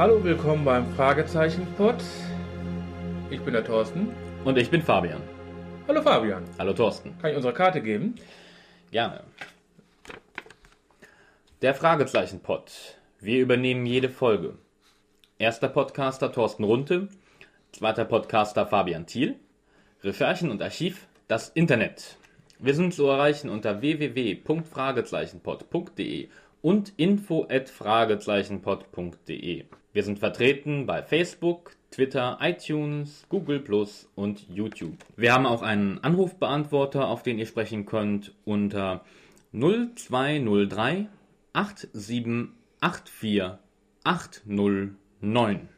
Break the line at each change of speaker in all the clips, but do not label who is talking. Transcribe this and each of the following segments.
Hallo, willkommen beim Fragezeichen-Pod. Ich bin der Thorsten.
Und ich bin Fabian.
Hallo Fabian.
Hallo Thorsten.
Kann ich unsere Karte geben?
Gerne. Der Fragezeichen-Pod. Wir übernehmen jede Folge. Erster Podcaster Thorsten Runte, zweiter Podcaster Fabian Thiel. Recherchen und Archiv, das Internet. Wir sind zu erreichen unter www.fragezeichenpod.de und info fragezeichenpod.de. Wir sind vertreten bei Facebook, Twitter, iTunes, Google Plus und YouTube. Wir haben auch einen Anrufbeantworter, auf den ihr sprechen könnt unter 0203 8784 809.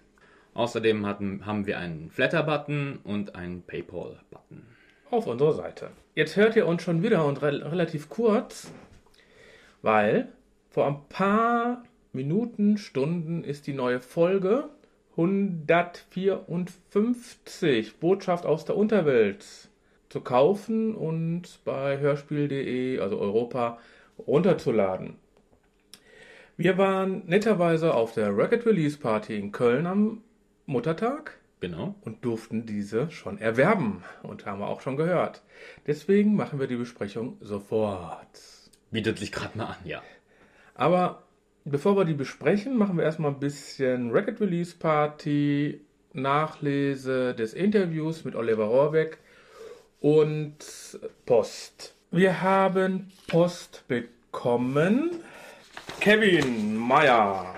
Außerdem hatten, haben wir einen Flatter-Button und einen PayPal-Button.
Auf unserer Seite. Jetzt hört ihr uns schon wieder und re relativ kurz, weil vor ein paar Minuten, Stunden ist die neue Folge 154. Botschaft aus der Unterwelt zu kaufen und bei hörspiel.de, also Europa, runterzuladen. Wir waren netterweise auf der Record Release Party in Köln am Muttertag.
Genau.
Und durften diese schon erwerben und haben wir auch schon gehört. Deswegen machen wir die Besprechung sofort.
Bietet sich gerade mal an, ja.
Aber bevor wir die besprechen, machen wir erstmal ein bisschen Record Release Party, Nachlese des Interviews mit Oliver Rohrbeck und Post. Wir haben Post bekommen. Kevin Meyer.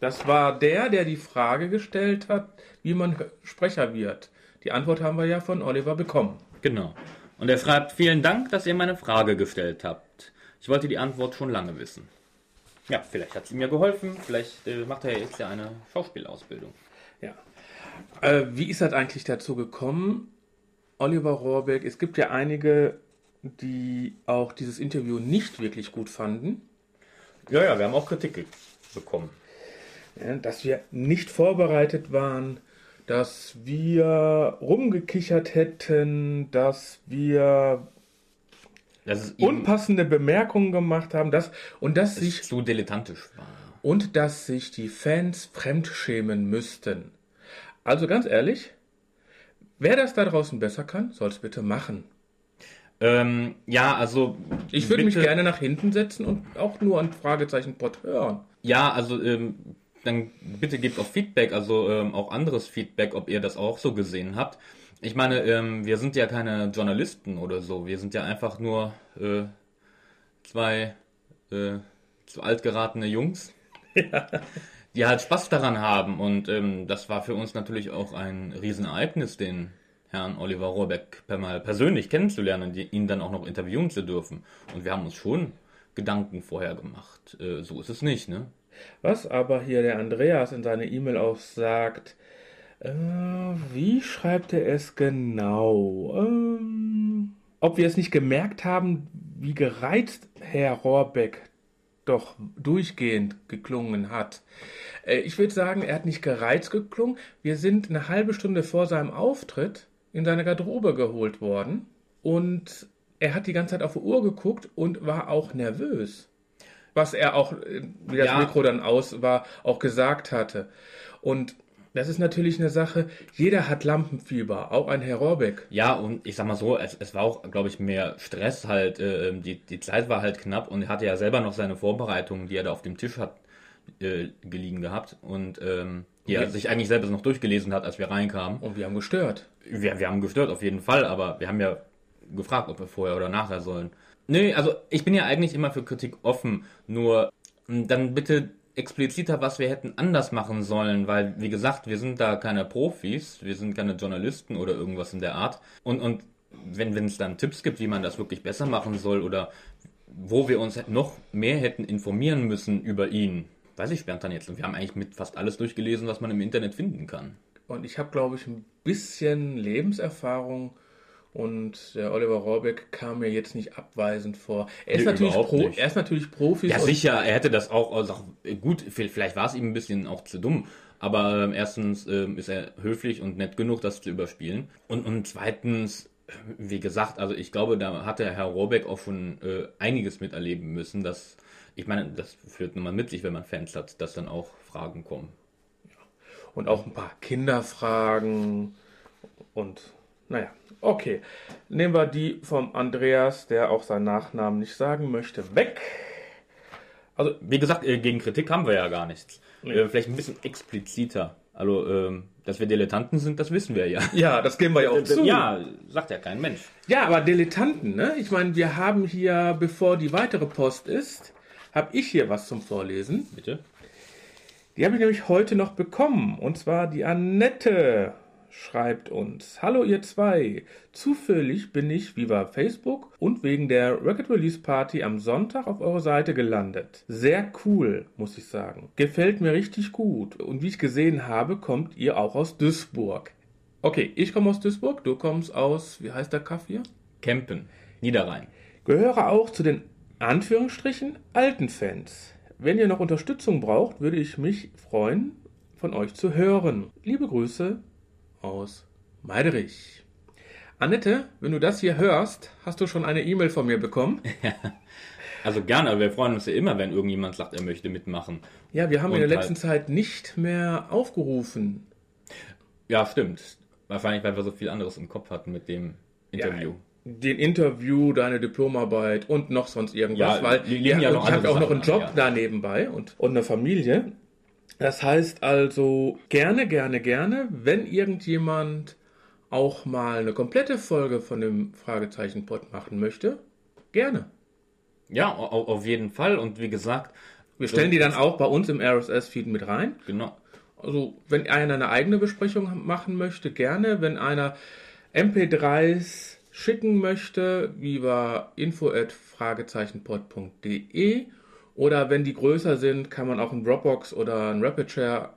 Das war der, der die Frage gestellt hat, wie man Sprecher wird. Die Antwort haben wir ja von Oliver bekommen.
Genau. Und er schreibt, vielen Dank, dass ihr meine Frage gestellt habt. Ich wollte die Antwort schon lange wissen. Ja, vielleicht hat es ihm ja geholfen. Vielleicht äh, macht er ja jetzt ja eine Schauspielausbildung.
Ja. Äh, wie ist das eigentlich dazu gekommen, Oliver Rohrbeck? Es gibt ja einige, die auch dieses Interview nicht wirklich gut fanden.
Ja, ja, wir haben auch Kritik bekommen.
Ja, dass wir nicht vorbereitet waren, dass wir rumgekichert hätten, dass wir unpassende Bemerkungen gemacht haben, dass,
und dass sich. Zu dilettantisch war.
Und dass sich die Fans fremdschämen müssten. Also ganz ehrlich, wer das da draußen besser kann, soll es bitte machen.
Ähm, ja, also.
Ich würde mich gerne nach hinten setzen und auch nur ein Fragezeichenpot hören.
Ja, also ähm, dann bitte gebt auch Feedback, also ähm, auch anderes Feedback, ob ihr das auch so gesehen habt. Ich meine, ähm, wir sind ja keine Journalisten oder so. Wir sind ja einfach nur äh, zwei äh, zu alt geratene Jungs, ja. die halt Spaß daran haben. Und ähm, das war für uns natürlich auch ein Riesenereignis, den Herrn Oliver Rohrbeck mal persönlich kennenzulernen und ihn dann auch noch interviewen zu dürfen. Und wir haben uns schon Gedanken vorher gemacht. Äh, so ist es nicht, ne?
Was aber hier der Andreas in seiner E-Mail auch sagt, äh, wie schreibt er es genau? Ähm, ob wir es nicht gemerkt haben, wie gereizt Herr Rohrbeck doch durchgehend geklungen hat. Äh, ich würde sagen, er hat nicht gereizt geklungen. Wir sind eine halbe Stunde vor seinem Auftritt in seine Garderobe geholt worden und er hat die ganze Zeit auf die Uhr geguckt und war auch nervös. Was er auch, äh, wie das ja. Mikro dann aus war, auch gesagt hatte. Und das ist natürlich eine Sache, jeder hat Lampenfieber, auch ein Herr Rohrbeck.
Ja, und ich sag mal so, es, es war auch, glaube ich, mehr Stress halt. Äh, ähm, die, die Zeit war halt knapp und er hatte ja selber noch seine Vorbereitungen, die er da auf dem Tisch hat, äh, geliegen gehabt. Und ähm, die er sich eigentlich selbst noch durchgelesen hat, als wir reinkamen.
Und wir haben gestört.
Wir, wir haben gestört, auf jeden Fall, aber wir haben ja gefragt, ob wir vorher oder nachher sollen. Nö, also ich bin ja eigentlich immer für Kritik offen, nur hm, dann bitte expliziter, was wir hätten anders machen sollen, weil, wie gesagt, wir sind da keine Profis, wir sind keine Journalisten oder irgendwas in der Art. Und, und wenn es dann Tipps gibt, wie man das wirklich besser machen soll oder wo wir uns noch mehr hätten informieren müssen über ihn, weiß ich spontan jetzt. Und wir haben eigentlich mit fast alles durchgelesen, was man im Internet finden kann.
Und ich habe, glaube ich, ein bisschen Lebenserfahrung und der Oliver Rohrbeck kam mir jetzt nicht abweisend vor.
Er ist, nee, natürlich, Pro, er
ist natürlich Profi.
Ja, sicher, er hätte das auch, also auch gut, vielleicht war es ihm ein bisschen auch zu dumm. Aber ähm, erstens ähm, ist er höflich und nett genug, das zu überspielen. Und, und zweitens, wie gesagt, also ich glaube, da hat der Herr Rohrbeck auch schon äh, einiges miterleben müssen. Dass, ich meine, das führt nun mal mit sich, wenn man Fans hat, dass dann auch Fragen kommen.
Und auch ein paar Kinderfragen und naja, okay. Nehmen wir die vom Andreas, der auch seinen Nachnamen nicht sagen möchte, weg.
Also, wie gesagt, äh, gegen Kritik haben wir ja gar nichts. Nee. Äh, vielleicht ein bisschen expliziter. Also, ähm, dass wir Dilettanten sind, das wissen wir ja.
Ja, das geben wir ja auch äh, zu.
Ja, sagt ja kein Mensch.
Ja, aber Dilettanten, ne? Ich meine, wir haben hier, bevor die weitere Post ist, habe ich hier was zum Vorlesen. Bitte. Die habe ich nämlich heute noch bekommen. Und zwar die Annette schreibt uns: Hallo ihr zwei! Zufällig bin ich via Facebook und wegen der Record Release Party am Sonntag auf eure Seite gelandet. Sehr cool, muss ich sagen. Gefällt mir richtig gut. Und wie ich gesehen habe, kommt ihr auch aus Duisburg. Okay, ich komme aus Duisburg, du kommst aus, wie heißt der Kaff
Kempen, Niederrhein.
Gehöre auch zu den Anführungsstrichen alten Fans. Wenn ihr noch Unterstützung braucht, würde ich mich freuen, von euch zu hören. Liebe Grüße, aus Meiderich. Annette, wenn du das hier hörst, hast du schon eine E-Mail von mir bekommen?
Ja, also gerne, aber wir freuen uns ja immer, wenn irgendjemand sagt, er möchte mitmachen.
Ja, wir haben Und in der halt letzten Zeit nicht mehr aufgerufen.
Ja, stimmt. Wahrscheinlich, weil wir so viel anderes im Kopf hatten mit dem Interview. Ja
den Interview, deine Diplomarbeit und noch sonst irgendwas, ja, weil ja, ja ich habe auch noch einen Job ja. da nebenbei und, und eine Familie. Das heißt also gerne, gerne, gerne, wenn irgendjemand auch mal eine komplette Folge von dem Fragezeichen-Pod machen möchte, gerne.
Ja, auf jeden Fall. Und wie gesagt,
wir stellen die dann auch bei uns im RSS-Feed mit rein.
Genau.
Also, wenn einer eine eigene Besprechung machen möchte, gerne. Wenn einer MP3s schicken möchte, wie bei info at oder wenn die größer sind, kann man auch ein Dropbox oder ein Rapidshare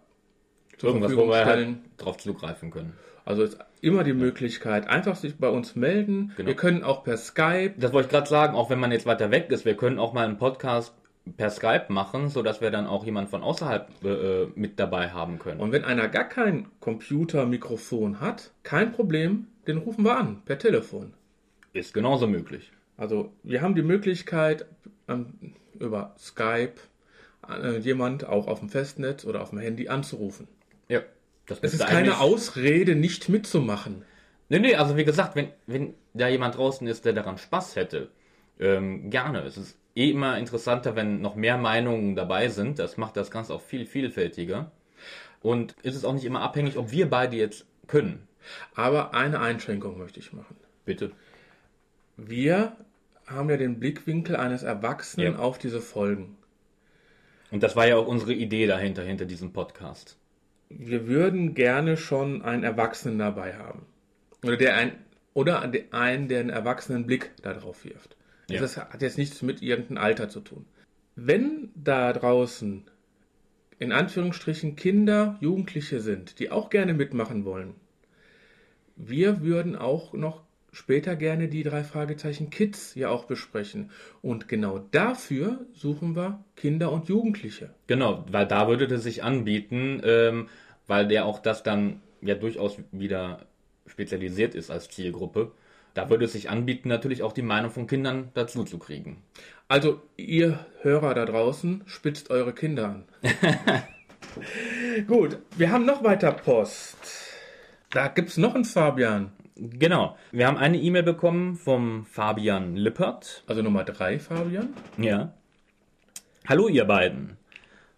zur Irgendwas, Verfügung wo wir halt stellen. Halt drauf zugreifen können.
Also ist immer die Möglichkeit, einfach sich bei uns melden. Genau. Wir können auch per Skype.
Das wollte ich gerade sagen, auch wenn man jetzt weiter weg ist, wir können auch mal einen Podcast per Skype machen, sodass wir dann auch jemanden von außerhalb äh, äh, mit dabei haben können.
Und wenn einer gar kein Computermikrofon hat, kein Problem, den rufen wir an, per Telefon.
Ist genauso möglich.
Also wir haben die Möglichkeit, ähm, über Skype äh, jemand auch auf dem Festnetz oder auf dem Handy anzurufen. Ja.
Das
es ist keine Ausrede, nicht mitzumachen.
Nee, nee, also wie gesagt, wenn, wenn da jemand draußen ist, der daran Spaß hätte, ähm, gerne. Es ist eh immer interessanter, wenn noch mehr Meinungen dabei sind. Das macht das Ganze auch viel vielfältiger. Und ist es auch nicht immer abhängig, ob wir beide jetzt können.
Aber eine Einschränkung möchte ich machen.
Bitte.
Wir haben ja den Blickwinkel eines Erwachsenen ja. auf diese Folgen.
Und das war ja auch unsere Idee dahinter, hinter diesem Podcast.
Wir würden gerne schon einen Erwachsenen dabei haben. Oder, der ein, oder einen, der einen erwachsenen Blick darauf wirft. Also ja. Das hat jetzt nichts mit irgendeinem Alter zu tun. Wenn da draußen in Anführungsstrichen Kinder, Jugendliche sind, die auch gerne mitmachen wollen, wir würden auch noch später gerne die drei Fragezeichen Kids ja auch besprechen. Und genau dafür suchen wir Kinder und Jugendliche.
Genau, weil da würde es sich anbieten, ähm, weil der auch das dann ja durchaus wieder spezialisiert ist als Zielgruppe. Da würde es sich anbieten, natürlich auch die Meinung von Kindern dazu zu kriegen.
Also ihr Hörer da draußen, spitzt eure Kinder an. Gut, wir haben noch weiter Post. Da gibt es noch einen Fabian.
Genau. Wir haben eine E-Mail bekommen vom Fabian Lippert.
Also Nummer drei, Fabian.
Ja. Hallo ihr beiden.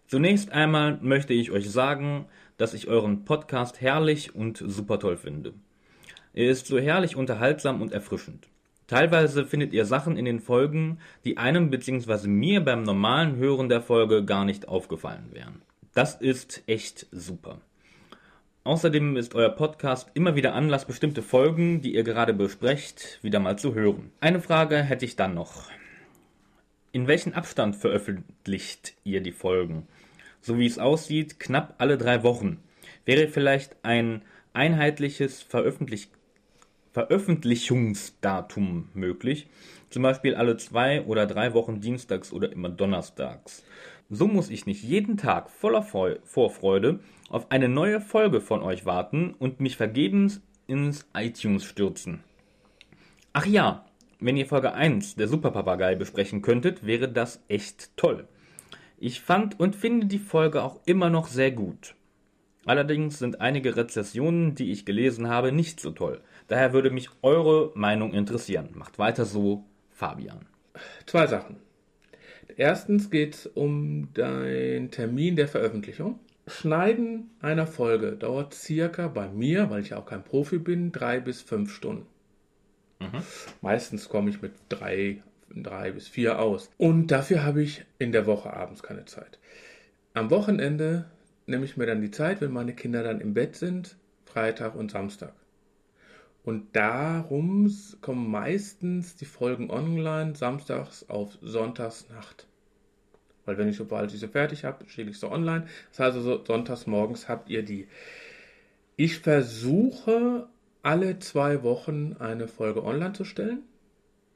Zunächst einmal möchte ich euch sagen, dass ich euren Podcast herrlich und super toll finde. Er ist so herrlich unterhaltsam und erfrischend. Teilweise findet ihr Sachen in den Folgen, die einem bzw. mir beim normalen Hören der Folge gar nicht aufgefallen wären. Das ist echt super. Außerdem ist euer Podcast immer wieder Anlass, bestimmte Folgen, die ihr gerade besprecht, wieder mal zu hören. Eine Frage hätte ich dann noch. In welchem Abstand veröffentlicht ihr die Folgen? So wie es aussieht, knapp alle drei Wochen. Wäre vielleicht ein einheitliches Veröffentlich Veröffentlichungsdatum möglich? Zum Beispiel alle zwei oder drei Wochen dienstags oder immer donnerstags. So muss ich nicht jeden Tag voller Vorfreude auf eine neue Folge von euch warten und mich vergebens ins iTunes stürzen. Ach ja, wenn ihr Folge 1 der Superpapagei besprechen könntet, wäre das echt toll. Ich fand und finde die Folge auch immer noch sehr gut. Allerdings sind einige Rezessionen, die ich gelesen habe, nicht so toll. Daher würde mich eure Meinung interessieren. Macht weiter so, Fabian.
Zwei Sachen. Erstens geht es um deinen Termin der Veröffentlichung. Schneiden einer Folge dauert circa bei mir, weil ich ja auch kein Profi bin, drei bis fünf Stunden. Mhm. Meistens komme ich mit drei, drei bis vier aus. Und dafür habe ich in der Woche abends keine Zeit. Am Wochenende nehme ich mir dann die Zeit, wenn meine Kinder dann im Bett sind, Freitag und Samstag. Und darum kommen meistens die Folgen online samstags auf Sonntagsnacht. Weil wenn ich sobald ich sie fertig habe, schicke ich sie online. Das heißt also, sonntags morgens habt ihr die. Ich versuche alle zwei Wochen eine Folge online zu stellen.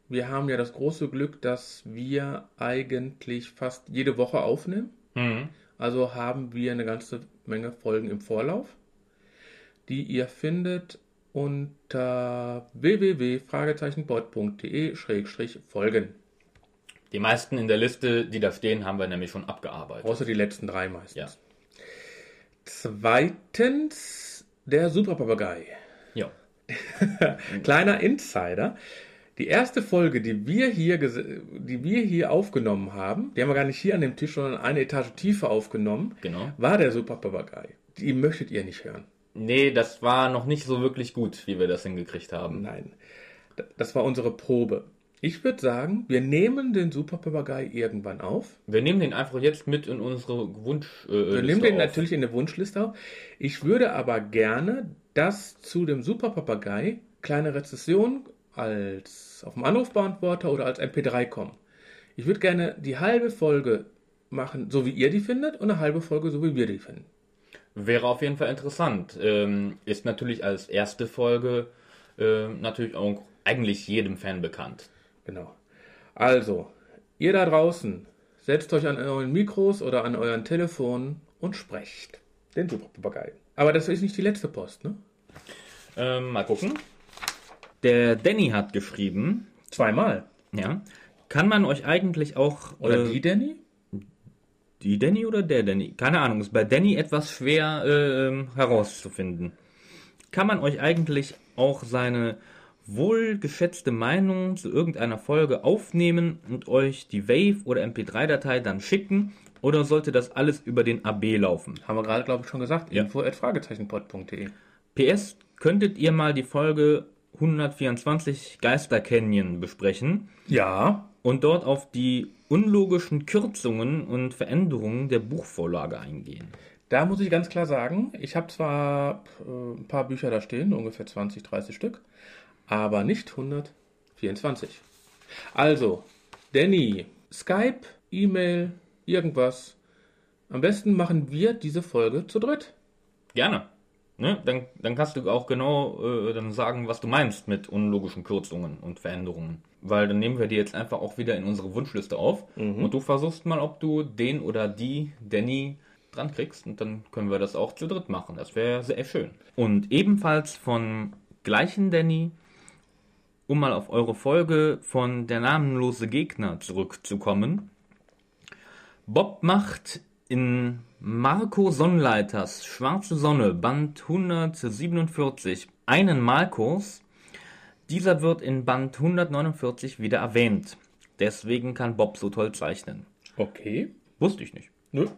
Wir haben ja das große Glück, dass wir eigentlich fast jede Woche aufnehmen. Mhm. Also haben wir eine ganze Menge Folgen im Vorlauf, die ihr findet unter www.bot.de-folgen.
Die meisten in der Liste, die da stehen, haben wir nämlich schon abgearbeitet.
Außer die letzten drei meistens. Ja. Zweitens der Superpapagei.
Ja.
Kleiner Insider. Die erste Folge, die wir, hier die wir hier aufgenommen haben, die haben wir gar nicht hier an dem Tisch, sondern eine Etage tiefer aufgenommen, genau. war der Superpapagei. Die möchtet ihr nicht hören.
Nee, das war noch nicht so wirklich gut, wie wir das hingekriegt haben.
Nein. Das war unsere Probe. Ich würde sagen, wir nehmen den Superpapagei irgendwann auf.
Wir nehmen den einfach jetzt mit in unsere
Wunschliste. Äh, wir nehmen den auf. natürlich in eine Wunschliste auf. Ich würde aber gerne, dass zu dem Superpapagei kleine Rezession als auf dem Anrufbeantworter oder als MP3 kommen. Ich würde gerne die halbe Folge machen, so wie ihr die findet, und eine halbe Folge, so wie wir die finden.
Wäre auf jeden Fall interessant. Ähm, ist natürlich als erste Folge äh, natürlich auch eigentlich jedem Fan bekannt.
Genau. Also, ihr da draußen, setzt euch an euren Mikros oder an euren Telefonen und sprecht. Den Superpapagei. Aber das ist nicht die letzte Post, ne?
Ähm, mal gucken. Der Danny hat geschrieben. Zweimal. Ja. Kann man euch eigentlich auch.
Oder äh, die Danny?
Die Danny oder der Danny? Keine Ahnung, ist bei Danny etwas schwer äh, ähm, herauszufinden. Kann man euch eigentlich auch seine wohlgeschätzte Meinung zu irgendeiner Folge aufnehmen und euch die Wave oder MP3-Datei dann schicken? Oder sollte das alles über den AB laufen?
Haben wir gerade, glaube ich, schon gesagt. Ja. info.fragezeichenpod.de
PS, könntet ihr mal die Folge 124 Geister Canyon besprechen?
Ja.
Und dort auf die unlogischen Kürzungen und Veränderungen der Buchvorlage eingehen?
Da muss ich ganz klar sagen, ich habe zwar äh, ein paar Bücher da stehen, ungefähr 20, 30 Stück, aber nicht 124. Also, Danny, Skype, E-Mail, irgendwas. Am besten machen wir diese Folge zu dritt.
Gerne. Ne? Dann, dann kannst du auch genau äh, dann sagen, was du meinst mit unlogischen Kürzungen und Veränderungen. Weil dann nehmen wir die jetzt einfach auch wieder in unsere Wunschliste auf mhm. und du versuchst mal, ob du den oder die Danny dran kriegst und dann können wir das auch zu dritt machen. Das wäre sehr schön. Und ebenfalls von gleichen Danny um mal auf eure Folge von Der namenlose Gegner zurückzukommen. Bob macht in Marco Sonnleiters Schwarze Sonne, Band 147, einen Malkurs. Dieser wird in Band 149 wieder erwähnt. Deswegen kann Bob so toll zeichnen.
Okay.
Wusste ich nicht. Nö.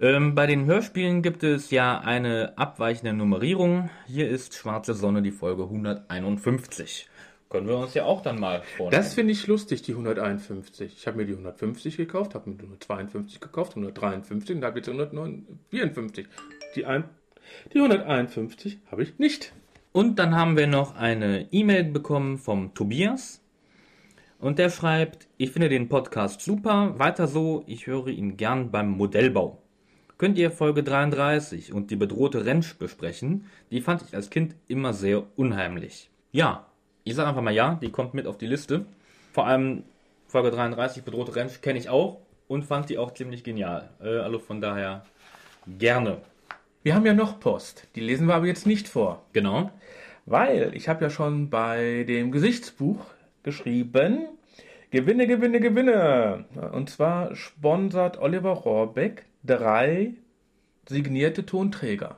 Ähm, bei den Hörspielen gibt es ja eine abweichende Nummerierung. Hier ist Schwarze Sonne die Folge 151.
Können wir uns ja auch dann mal vornehmen. Das finde ich lustig, die 151. Ich habe mir die 150 gekauft, habe mir die 152 gekauft, 153 und da habe jetzt 154. Die, ein, die 151 habe ich nicht.
Und dann haben wir noch eine E-Mail bekommen vom Tobias. Und der schreibt, ich finde den Podcast super, weiter so, ich höre ihn gern beim Modellbau. Könnt ihr Folge 33 und die bedrohte Rentsch besprechen? Die fand ich als Kind immer sehr unheimlich. Ja, ich sage einfach mal ja, die kommt mit auf die Liste. Vor allem Folge 33, bedrohte Ranch, kenne ich auch und fand die auch ziemlich genial. Äh, also von daher gerne.
Wir haben ja noch Post. Die lesen wir aber jetzt nicht vor. Genau. Weil ich habe ja schon bei dem Gesichtsbuch geschrieben, Gewinne, Gewinne, Gewinne. Und zwar sponsert Oliver Rohrbeck drei signierte Tonträger.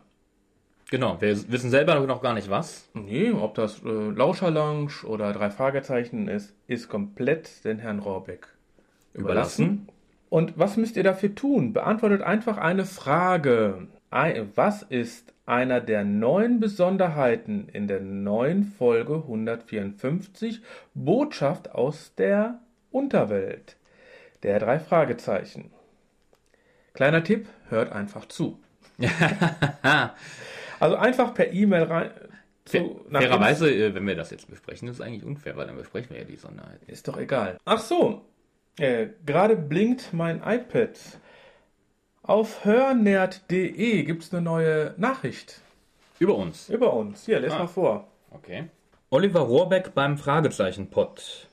Genau, wir wissen selber noch gar nicht was.
Nee, ob das äh, Lauscherlounge oder drei Fragezeichen ist, ist komplett den Herrn Rohrbeck überlassen. überlassen. Und was müsst ihr dafür tun? Beantwortet einfach eine Frage. Was ist einer der neun Besonderheiten in der neuen Folge 154 Botschaft aus der Unterwelt? Der drei Fragezeichen. Kleiner Tipp, hört einfach zu. Also einfach per E-Mail rein. Zu,
Fairerweise, äh, wenn wir das jetzt besprechen, ist es eigentlich unfair, weil dann besprechen wir ja die Sonderheit.
Ist doch egal. Ach so, äh, gerade blinkt mein iPad. Auf hörnerd.de gibt es eine neue Nachricht.
Über uns.
Über uns. Hier, les ah. mal vor.
Okay. Oliver Rohrbeck beim Fragezeichen-Pod.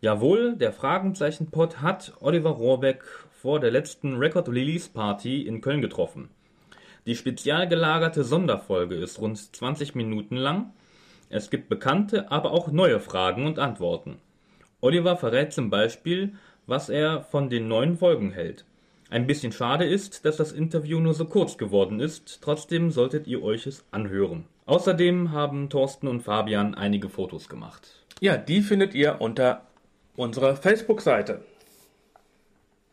Jawohl, der Fragezeichen-Pod hat Oliver Rohrbeck vor der letzten Record Release Party in Köln getroffen. Die spezial gelagerte Sonderfolge ist rund 20 Minuten lang. Es gibt bekannte, aber auch neue Fragen und Antworten. Oliver verrät zum Beispiel, was er von den neuen Folgen hält. Ein bisschen schade ist, dass das Interview nur so kurz geworden ist, trotzdem solltet ihr euch es anhören. Außerdem haben Thorsten und Fabian einige Fotos gemacht.
Ja, die findet ihr unter unserer Facebook-Seite.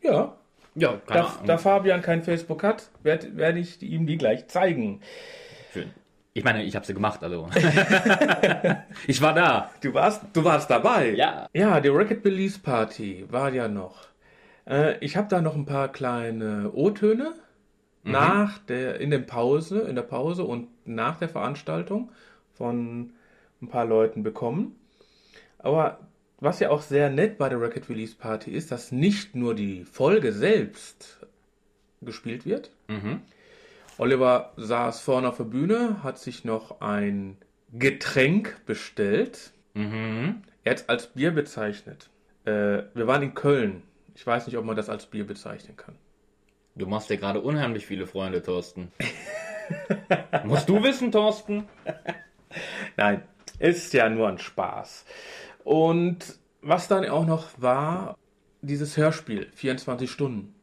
Ja, ja, keine da, Ahnung. da Fabian kein Facebook hat, werde werd ich ihm die gleich zeigen.
Schön. Ich meine, ich habe sie gemacht, also. ich war da.
Du warst, du warst dabei.
Ja.
Ja, die Rocket Release Party war ja noch. Äh, ich habe da noch ein paar kleine O-Töne mhm. nach der in der Pause, in der Pause und nach der Veranstaltung von ein paar Leuten bekommen. Aber was ja auch sehr nett bei der Record Release Party ist, dass nicht nur die Folge selbst gespielt wird. Mhm. Oliver saß vorne auf der Bühne, hat sich noch ein Getränk bestellt. Mhm. Er hat es als Bier bezeichnet. Äh, wir waren in Köln. Ich weiß nicht, ob man das als Bier bezeichnen kann.
Du machst ja gerade unheimlich viele Freunde, Thorsten.
Musst du wissen, Thorsten? Nein, ist ja nur ein Spaß. Und was dann auch noch war, dieses Hörspiel, 24 Stunden.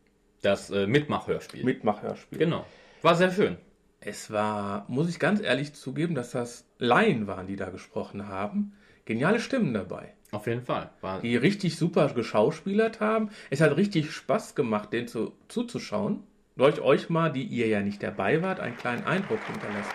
Das äh,
Mitmachhörspiel. Mitmachhörspiel.
Genau. War sehr schön.
Es war, muss ich ganz ehrlich zugeben, dass das Laien waren, die da gesprochen haben. Geniale Stimmen dabei.
Auf jeden Fall.
War die richtig super geschauspielert haben. Es hat richtig Spaß gemacht, denen zu, zuzuschauen. Durch euch mal, die ihr ja nicht dabei wart, einen kleinen Eindruck hinterlassen.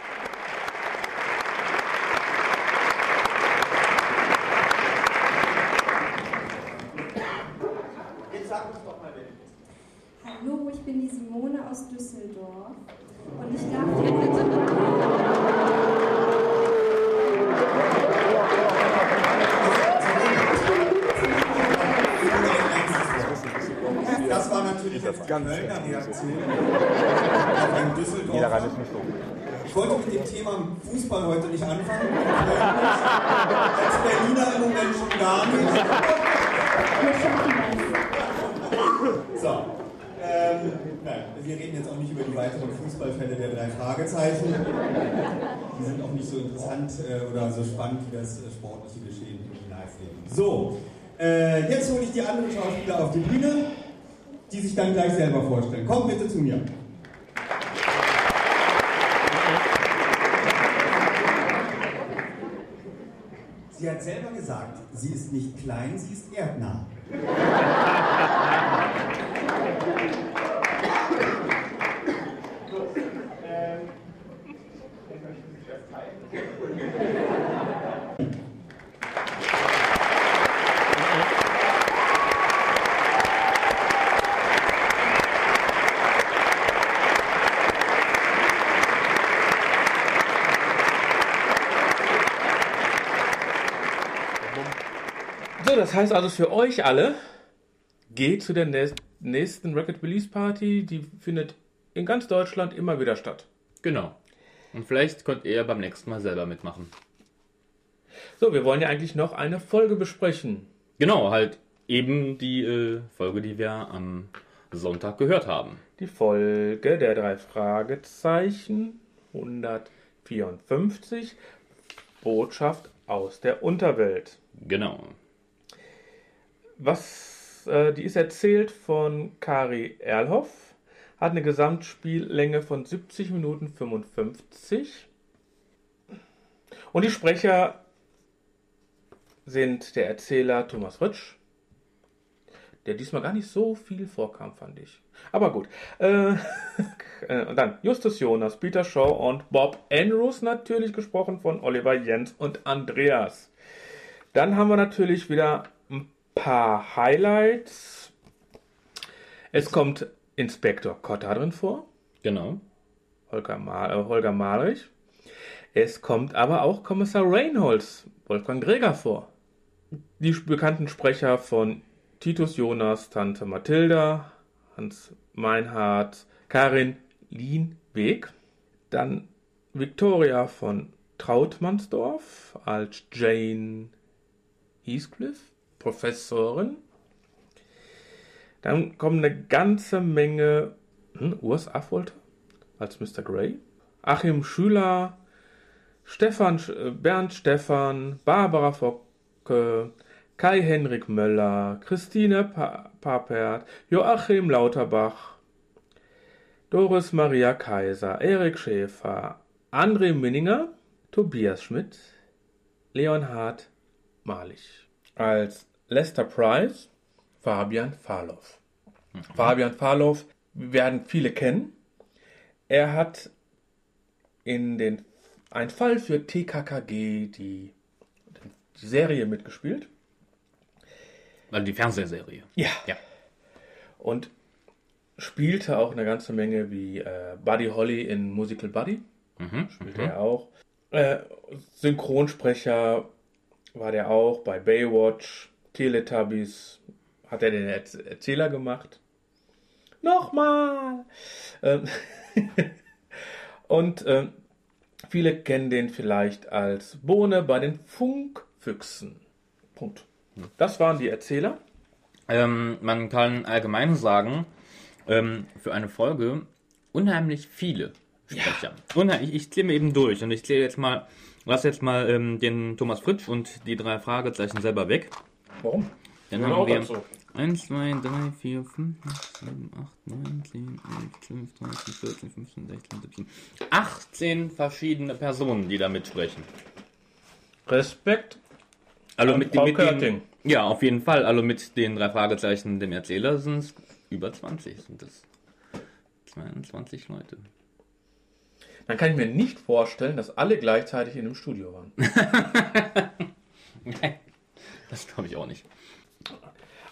nicht so interessant äh, oder so spannend wie das äh, sportliche Geschehen im Live-Leben. So, äh, jetzt hole ich die anderen Schauspieler auf die Bühne, die sich dann gleich selber vorstellen. Kommt bitte zu mir. Sie hat selber gesagt, sie ist nicht klein, sie ist erdnah.
So, das heißt also für euch alle, geht zu der nächsten Record Release Party, die findet in ganz Deutschland immer wieder statt.
Genau. Und vielleicht könnt ihr beim nächsten Mal selber mitmachen.
So, wir wollen ja eigentlich noch eine Folge besprechen.
Genau, halt eben die äh, Folge, die wir am Sonntag gehört haben.
Die Folge der drei Fragezeichen 154 Botschaft aus der Unterwelt.
Genau.
Was, äh, die ist erzählt von Kari Erlhoff hat eine Gesamtspiellänge von 70 Minuten 55. Und die Sprecher sind der Erzähler Thomas Rutsch, der diesmal gar nicht so viel vorkam, fand ich. Aber gut. Äh, äh, und dann Justus Jonas, Peter Shaw und Bob Andrews, natürlich gesprochen von Oliver Jens und Andreas. Dann haben wir natürlich wieder ein paar Highlights. Es kommt Inspektor Kotta drin vor.
Genau.
Holger, Mal äh, Holger Malrich. Es kommt aber auch Kommissar Reinholds, Wolfgang Greger vor. Die bekannten Sprecher von Titus Jonas, Tante Mathilda, Hans Meinhardt, Karin Lienweg. Dann Victoria von Trautmannsdorf als Jane Heathcliff, Professorin. Dann kommen eine ganze Menge hm, Urs Affolter als Mr. Gray, Achim Schüler, Stefan, äh, Bernd Stefan, Barbara Focke, Kai-Henrik Möller, Christine pa Papert, Joachim Lauterbach, Doris Maria Kaiser, Erik Schäfer, André Minninger, Tobias Schmidt, Leonhard Malich. Als Lester Price Fabian Farloff. Mhm. Fabian Farloff werden viele kennen. Er hat in den ein Fall für TKKG die, die Serie mitgespielt.
Also die Fernsehserie.
Ja.
ja.
Und spielte auch eine ganze Menge wie äh, Buddy Holly in Musical Buddy. Mhm. Spielte mhm. er auch. Äh, Synchronsprecher war der auch bei Baywatch, Teletubbies, hat er den Erzähler gemacht. Nochmal! Ähm und ähm, viele kennen den vielleicht als Bohne bei den Funkfüchsen. Punkt. Das waren die Erzähler.
Ähm, man kann allgemein sagen, ähm, für eine Folge unheimlich viele Sprecher. Ja. Unheimlich, ich klinge eben durch und ich kläre jetzt mal, lass jetzt mal ähm, den Thomas Fritsch und die drei Fragezeichen selber weg.
Warum? Dann haben
wir, dazu. 1, 2, 3, 4, 5, 6, 7, 8, 9, 10, 11, 12, 13, 14, 15, 16, 17. 18 verschiedene Personen, die da mitsprechen.
Respekt.
Also mit, den, mit den, Ja, auf jeden Fall. Also mit den drei Fragezeichen dem Erzähler sind es über 20. Sind es 22 Leute.
Dann kann ich mir nicht vorstellen, dass alle gleichzeitig in einem Studio waren.
Nein, das glaube ich auch nicht.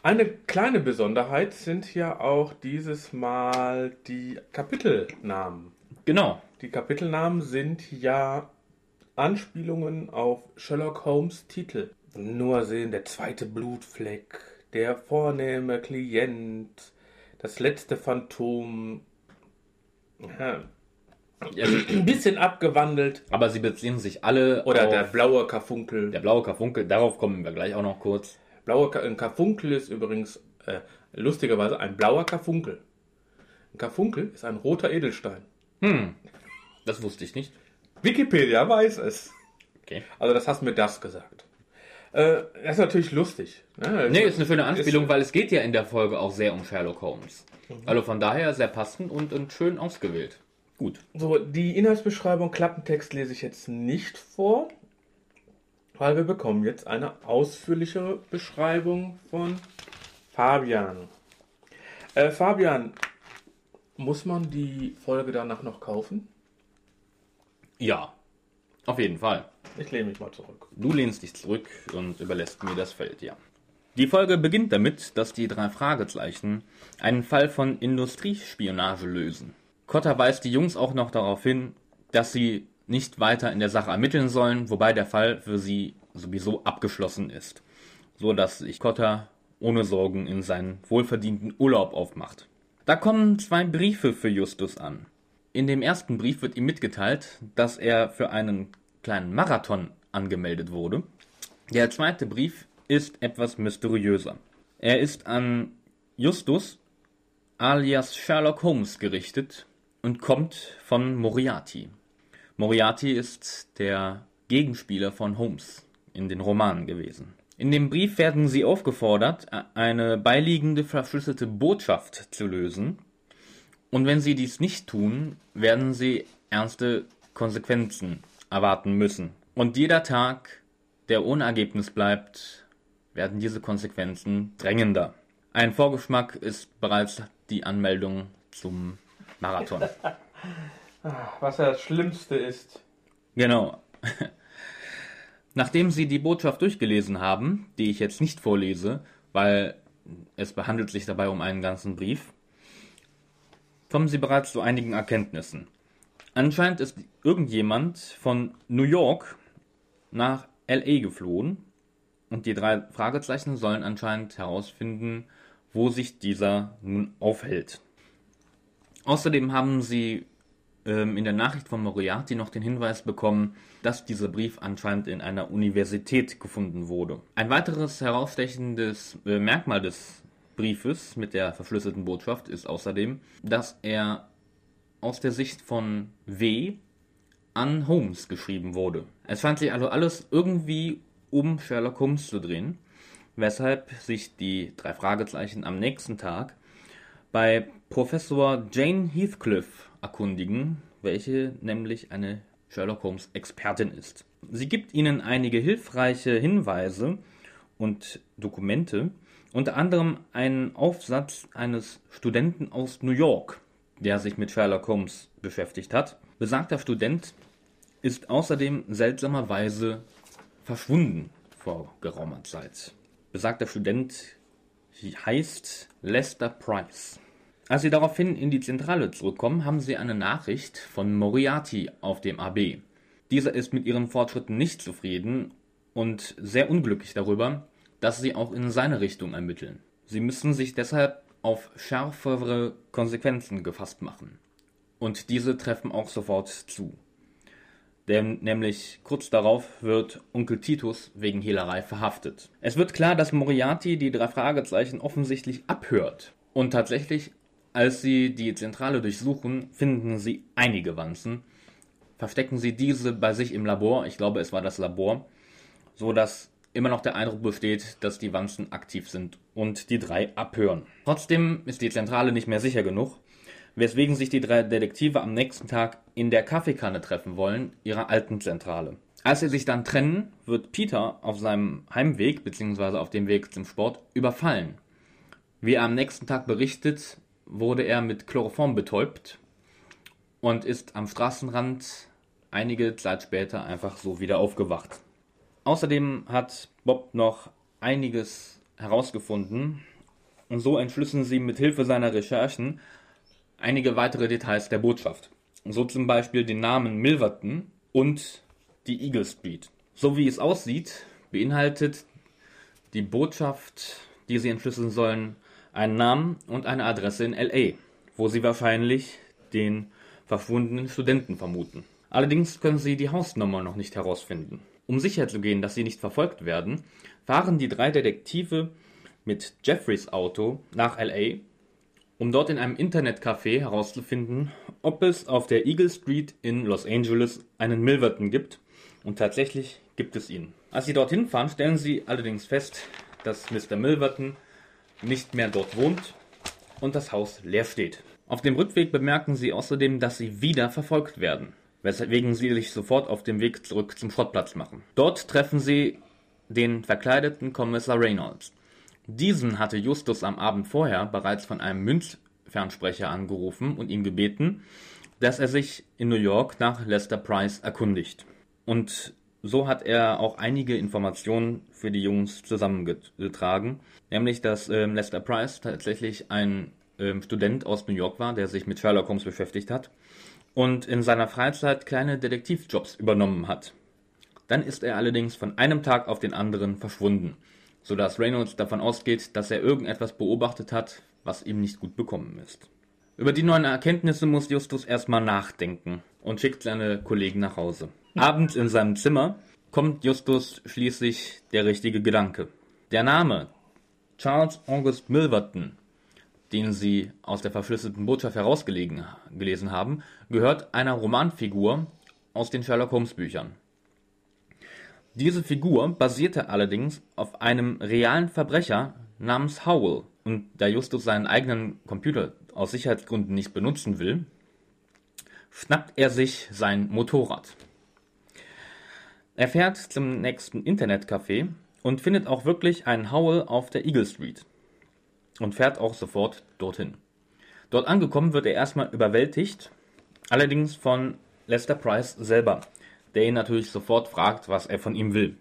Eine kleine Besonderheit sind ja auch dieses Mal die Kapitelnamen.
Genau.
Die Kapitelnamen sind ja Anspielungen auf Sherlock Holmes Titel. Nur sehen der zweite Blutfleck, der vornehme Klient, das letzte Phantom. Ja. ein bisschen abgewandelt.
Aber sie beziehen sich alle.
Oder der blaue Karfunkel.
Der blaue Karfunkel, darauf kommen wir gleich auch noch kurz.
Blauer ein Karfunkel ist übrigens äh, lustigerweise ein blauer Karfunkel. Ein Karfunkel ist ein roter Edelstein.
Hm, das wusste ich nicht.
Wikipedia weiß es. Okay. Also das hast mir das gesagt. Äh, das ist natürlich lustig. Ne,
nee, ist eine schöne Anspielung, ist, weil es geht ja in der Folge auch sehr um Sherlock Holmes. Mhm. Also von daher sehr passend und, und schön ausgewählt. Gut.
So, die Inhaltsbeschreibung, Klappentext lese ich jetzt nicht vor weil wir bekommen jetzt eine ausführlichere Beschreibung von Fabian. Äh, Fabian, muss man die Folge danach noch kaufen?
Ja, auf jeden Fall.
Ich lehne mich mal zurück.
Du lehnst dich zurück und überlässt mir das Feld, ja. Die Folge beginnt damit, dass die drei Fragezeichen einen Fall von Industriespionage lösen. Cotter weist die Jungs auch noch darauf hin, dass sie nicht weiter in der Sache ermitteln sollen, wobei der Fall für sie sowieso abgeschlossen ist, so dass sich Cotter ohne Sorgen in seinen wohlverdienten Urlaub aufmacht. Da kommen zwei Briefe für Justus an. In dem ersten Brief wird ihm mitgeteilt, dass er für einen kleinen Marathon angemeldet wurde. Der zweite Brief ist etwas mysteriöser. Er ist an Justus alias Sherlock Holmes gerichtet und kommt von Moriarty. Moriarty ist der Gegenspieler von Holmes in den Romanen gewesen. In dem Brief werden sie aufgefordert, eine beiliegende verschlüsselte Botschaft zu lösen. Und wenn sie dies nicht tun, werden sie ernste Konsequenzen erwarten müssen. Und jeder Tag, der ohne Ergebnis bleibt, werden diese Konsequenzen drängender. Ein Vorgeschmack ist bereits die Anmeldung zum Marathon.
Was ja das Schlimmste ist.
Genau. Nachdem Sie die Botschaft durchgelesen haben, die ich jetzt nicht vorlese, weil es behandelt sich dabei um einen ganzen Brief, kommen Sie bereits zu einigen Erkenntnissen. Anscheinend ist irgendjemand von New York nach LA geflohen und die drei Fragezeichen sollen anscheinend herausfinden, wo sich dieser nun aufhält. Außerdem haben sie ähm, in der Nachricht von Moriarty noch den Hinweis bekommen, dass dieser Brief anscheinend in einer Universität gefunden wurde. Ein weiteres herausstechendes äh, Merkmal des Briefes mit der verschlüsselten Botschaft ist außerdem, dass er aus der Sicht von W an Holmes geschrieben wurde. Es fand sich also alles irgendwie um Sherlock Holmes zu drehen, weshalb sich die drei Fragezeichen am nächsten Tag bei Professor Jane Heathcliff erkundigen, welche nämlich eine Sherlock Holmes Expertin ist. Sie gibt ihnen einige hilfreiche Hinweise und Dokumente, unter anderem einen Aufsatz eines Studenten aus New York, der sich mit Sherlock Holmes beschäftigt hat. Besagter Student ist außerdem seltsamerweise verschwunden vor geraumer Zeit. Besagter Student heißt Lester Price. Als sie daraufhin in die Zentrale zurückkommen, haben sie eine Nachricht von Moriarty auf dem AB. Dieser ist mit ihren Fortschritten nicht zufrieden und sehr unglücklich darüber, dass sie auch in seine Richtung ermitteln. Sie müssen sich deshalb auf schärfere Konsequenzen gefasst machen. Und diese treffen auch sofort zu. Denn nämlich kurz darauf wird Onkel Titus wegen Hehlerei verhaftet. Es wird klar, dass Moriarty die drei Fragezeichen offensichtlich abhört und tatsächlich als sie die Zentrale durchsuchen, finden sie einige Wanzen, verstecken sie diese bei sich im Labor, ich glaube es war das Labor, so dass immer noch der Eindruck besteht, dass die Wanzen aktiv sind und die drei abhören. Trotzdem ist die Zentrale nicht mehr sicher genug, weswegen sich die drei Detektive am nächsten Tag in der Kaffeekanne treffen wollen, ihrer alten Zentrale. Als sie sich dann trennen, wird Peter auf seinem Heimweg bzw. auf dem Weg zum Sport überfallen. Wie er am nächsten Tag berichtet, wurde er mit Chloroform betäubt und ist am Straßenrand einige Zeit später einfach so wieder aufgewacht. Außerdem hat Bob noch einiges herausgefunden und so entschlüsseln sie mit Hilfe seiner Recherchen einige weitere Details der Botschaft. So zum Beispiel den Namen Milverton und die Eagle Street. So wie es aussieht, beinhaltet die Botschaft, die sie entschlüsseln sollen, einen Namen und eine Adresse in LA, wo sie wahrscheinlich den verschwundenen Studenten vermuten. Allerdings können sie die Hausnummer noch nicht herausfinden. Um sicherzugehen, dass sie nicht verfolgt werden, fahren die drei Detektive mit Jeffreys Auto nach LA, um dort in einem Internetcafé herauszufinden, ob es auf der Eagle Street in Los Angeles einen Milverton gibt. Und tatsächlich gibt es ihn. Als sie dorthin fahren, stellen sie allerdings fest, dass Mr. Milverton nicht mehr dort wohnt und das Haus leer steht. Auf dem Rückweg bemerken sie außerdem, dass sie wieder verfolgt werden, weswegen sie sich sofort auf dem Weg zurück zum Schrottplatz machen. Dort treffen sie den verkleideten Kommissar Reynolds. Diesen hatte Justus am Abend vorher bereits von einem Münzfernsprecher angerufen und ihm gebeten, dass er sich in New York nach Lester Price erkundigt. Und so hat er auch einige Informationen für die Jungs zusammengetragen, nämlich dass ähm, Lester Price tatsächlich ein ähm, Student aus New York war, der sich mit Sherlock Holmes beschäftigt hat und in seiner Freizeit kleine Detektivjobs übernommen hat. Dann ist er allerdings von einem Tag auf den anderen verschwunden, sodass Reynolds davon ausgeht, dass er irgendetwas beobachtet hat, was ihm nicht gut bekommen ist. Über die neuen Erkenntnisse muss Justus erstmal nachdenken und schickt seine Kollegen nach Hause. Abends in seinem Zimmer kommt Justus schließlich der richtige Gedanke. Der Name Charles August Milverton, den sie aus der verschlüsselten Botschaft herausgelegen gelesen haben, gehört einer Romanfigur aus den Sherlock Holmes Büchern. Diese Figur basierte allerdings auf einem realen Verbrecher namens Howell. Und da Justus seinen eigenen Computer aus Sicherheitsgründen nicht benutzen will, schnappt er sich sein Motorrad. Er fährt zum nächsten Internetcafé und findet auch wirklich einen Howell auf der Eagle Street und fährt auch sofort dorthin. Dort angekommen wird er erstmal überwältigt, allerdings von Lester Price selber, der ihn natürlich sofort fragt, was er von ihm will.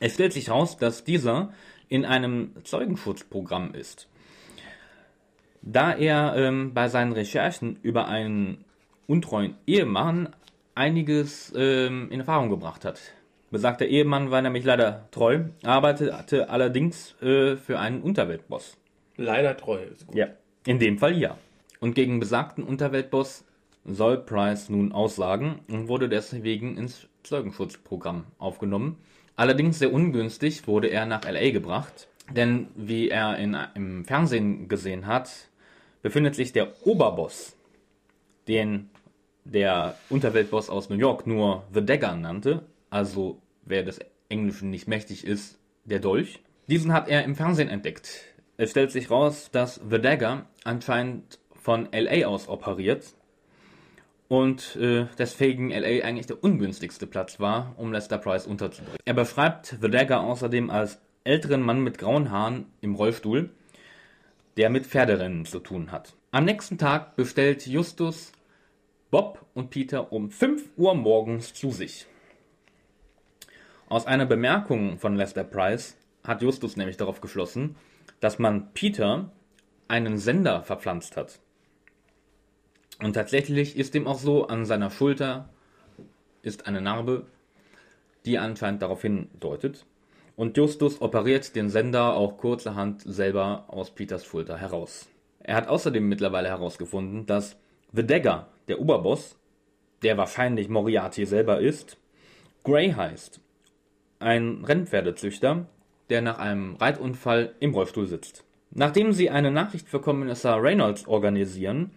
Es stellt sich heraus, dass dieser in einem Zeugenschutzprogramm ist. Da er ähm, bei seinen Recherchen über einen untreuen Ehemann einiges ähm, in Erfahrung gebracht hat. Besagter Ehemann war nämlich leider treu, arbeitete allerdings äh, für einen Unterweltboss.
Leider treu ist gut.
Ja, in dem Fall ja. Und gegen besagten Unterweltboss soll Price nun aussagen und wurde deswegen ins Zeugenschutzprogramm aufgenommen. Allerdings sehr ungünstig wurde er nach LA gebracht, denn wie er in, im Fernsehen gesehen hat, befindet sich der Oberboss, den der Unterweltboss aus New York nur The Dagger nannte, also wer des Englischen nicht mächtig ist, der Dolch. Diesen hat er im Fernsehen entdeckt. Es stellt sich raus, dass The Dagger anscheinend von LA aus operiert und äh, deswegen LA eigentlich der ungünstigste Platz war, um Lester Price unterzubringen. Er beschreibt The Dagger außerdem als älteren Mann mit grauen Haaren im Rollstuhl, der mit Pferderennen zu tun hat. Am nächsten Tag bestellt Justus Bob und Peter um 5 Uhr morgens zu sich. Aus einer Bemerkung von Lester Price hat Justus nämlich darauf geschlossen, dass man Peter einen Sender verpflanzt hat. Und tatsächlich ist dem auch so, an seiner Schulter ist eine Narbe, die anscheinend darauf hindeutet. Und Justus operiert den Sender auch kurzerhand selber aus Peters Schulter heraus. Er hat außerdem mittlerweile herausgefunden, dass The Dagger der Oberboss, der wahrscheinlich Moriarty selber ist, Gray heißt. Ein Rennpferdezüchter, der nach einem Reitunfall im Rollstuhl sitzt. Nachdem sie eine Nachricht für Kommissar Reynolds organisieren,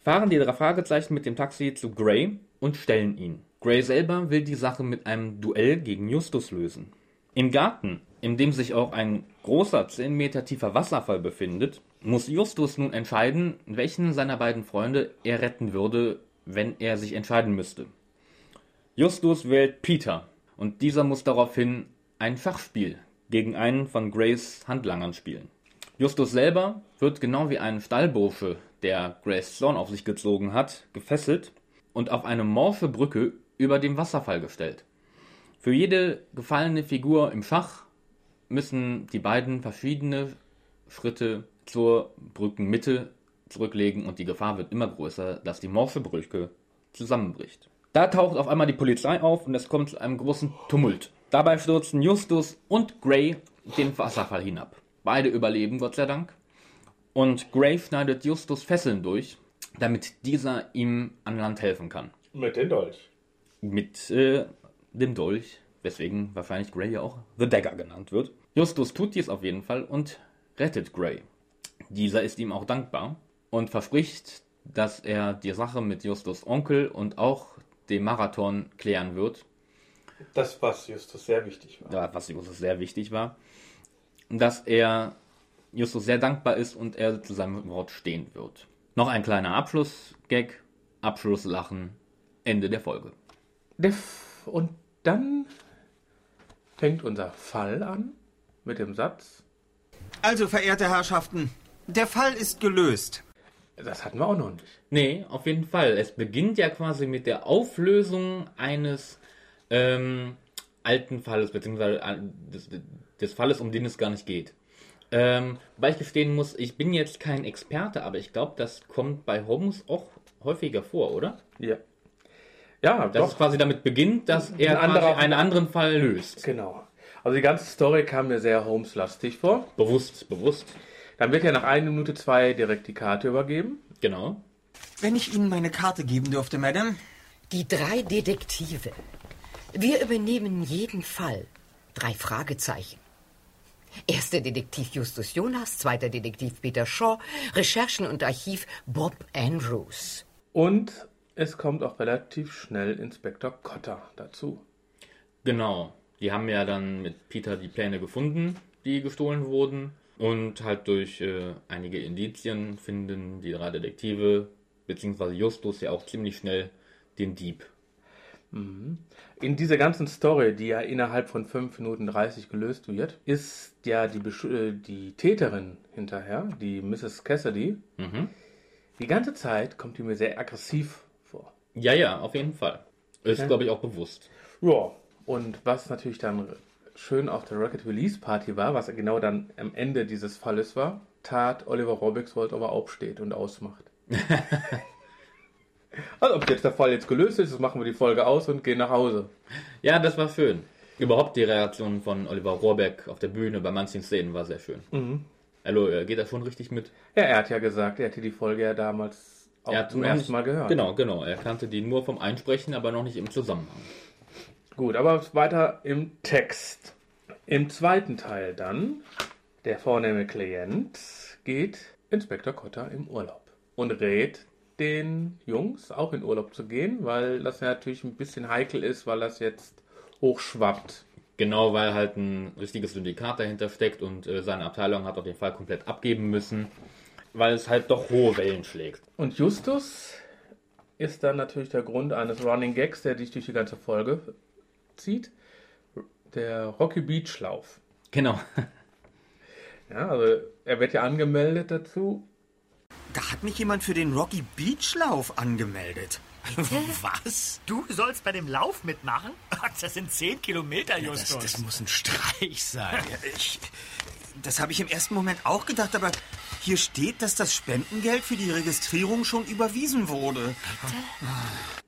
fahren die drei Fragezeichen mit dem Taxi zu Gray und stellen ihn. Gray selber will die Sache mit einem Duell gegen Justus lösen. Im Garten, in dem sich auch ein großer 10 Meter tiefer Wasserfall befindet, muss Justus nun entscheiden, welchen seiner beiden Freunde er retten würde, wenn er sich entscheiden müsste. Justus wählt Peter und dieser muss daraufhin ein Schachspiel gegen einen von Grays Handlangern spielen. Justus selber wird genau wie ein Stallbursche, der Grace Zorn auf sich gezogen hat, gefesselt und auf eine morsche Brücke über dem Wasserfall gestellt. Für jede gefallene Figur im Schach müssen die beiden verschiedene Schritte zur Brückenmitte zurücklegen und die Gefahr wird immer größer, dass die Morphebrücke zusammenbricht. Da taucht auf einmal die Polizei auf und es kommt zu einem großen Tumult. Dabei stürzen Justus und Gray den Wasserfall hinab. Beide überleben, Gott sei Dank. Und Gray schneidet Justus Fesseln durch, damit dieser ihm an Land helfen kann. Mit dem Dolch. Mit äh, dem Dolch, weswegen wahrscheinlich Gray ja auch The Dagger genannt wird. Justus tut dies auf jeden Fall und rettet Gray. Dieser ist ihm auch dankbar und verspricht, dass er die Sache mit Justus Onkel und auch dem Marathon klären wird. Das, was Justus sehr wichtig war. Ja, was Justus sehr wichtig war. Dass er Justus sehr dankbar ist und er zu seinem Wort stehen wird. Noch ein kleiner Abschlussgag, Abschlusslachen, Ende der Folge.
Und dann fängt unser Fall an mit dem Satz.
Also, verehrte Herrschaften, der Fall ist gelöst.
Das hatten wir auch noch nicht. Nee, auf jeden Fall. Es beginnt ja quasi mit der Auflösung eines ähm, alten Falles, beziehungsweise äh, des, des, Falles, um den es gar nicht geht. Ähm, weil ich gestehen muss, ich bin jetzt kein Experte, aber ich glaube, das kommt bei Holmes auch häufiger vor, oder? Ja. Ja, Dass doch. es quasi damit beginnt, dass er Ein anderer, einen anderen Fall löst.
Genau. Also die ganze Story kam mir sehr Holmes-lastig vor.
Bewusst, bewusst.
Dann wird ja nach einer Minute zwei direkt die Karte übergeben. Genau.
Wenn ich Ihnen meine Karte geben dürfte, Madame. Die drei Detektive. Wir übernehmen jeden Fall. Drei Fragezeichen. Erster Detektiv Justus Jonas, zweiter Detektiv Peter Shaw, Recherchen und Archiv Bob Andrews.
Und es kommt auch relativ schnell Inspektor Cotter dazu.
Genau. Die haben ja dann mit Peter die Pläne gefunden, die gestohlen wurden. Und halt durch äh, einige Indizien finden die drei Detektive, beziehungsweise Justus ja auch ziemlich schnell den Dieb.
Mhm. In dieser ganzen Story, die ja innerhalb von 5 Minuten 30 gelöst wird, ist ja die, Besch äh, die Täterin hinterher, die Mrs. Cassidy. Mhm. Die ganze Zeit kommt die mir sehr aggressiv vor.
Ja, ja, auf jeden Fall. Ist, ja. glaube ich, auch bewusst.
Ja, und was natürlich dann schön auf der Rocket Release Party war, was genau dann am Ende dieses Falles war, tat Oliver Robigswold, wollte aber aufsteht und ausmacht. also ob jetzt der Fall jetzt gelöst ist, machen wir die Folge aus und gehen nach Hause.
Ja, das war schön. Überhaupt die Reaktion von Oliver Rohrbeck auf der Bühne bei manchen Szenen war sehr schön. Mhm. Hallo, äh, geht er schon richtig mit?
Ja, er hat ja gesagt, er hätte die Folge ja damals auch er hat
zum ersten nicht, Mal gehört. Genau, genau. Er kannte die nur vom Einsprechen, aber noch nicht im Zusammenhang.
Gut, aber weiter im Text. Im zweiten Teil dann, der vornehme Klient geht Inspektor Kotter im Urlaub und rät den Jungs auch in Urlaub zu gehen, weil das ja natürlich ein bisschen heikel ist, weil das jetzt hochschwappt.
Genau, weil halt ein richtiges Syndikat dahinter steckt und äh, seine Abteilung hat auch den Fall komplett abgeben müssen, weil es halt doch hohe Wellen schlägt.
Und Justus ist dann natürlich der Grund eines Running Gags, der dich durch die ganze Folge zieht, der Rocky Beach Lauf. Genau. ja, also er wird ja angemeldet dazu.
Da hat mich jemand für den Rocky Beach Lauf angemeldet. Was? Du sollst bei dem Lauf mitmachen? Das sind zehn Kilometer, Justus. Ja, das, das, muss ein Streich sein. Ich, das habe ich im ersten Moment auch gedacht, aber hier steht, dass das Spendengeld für die Registrierung schon überwiesen wurde. Bitte? Ah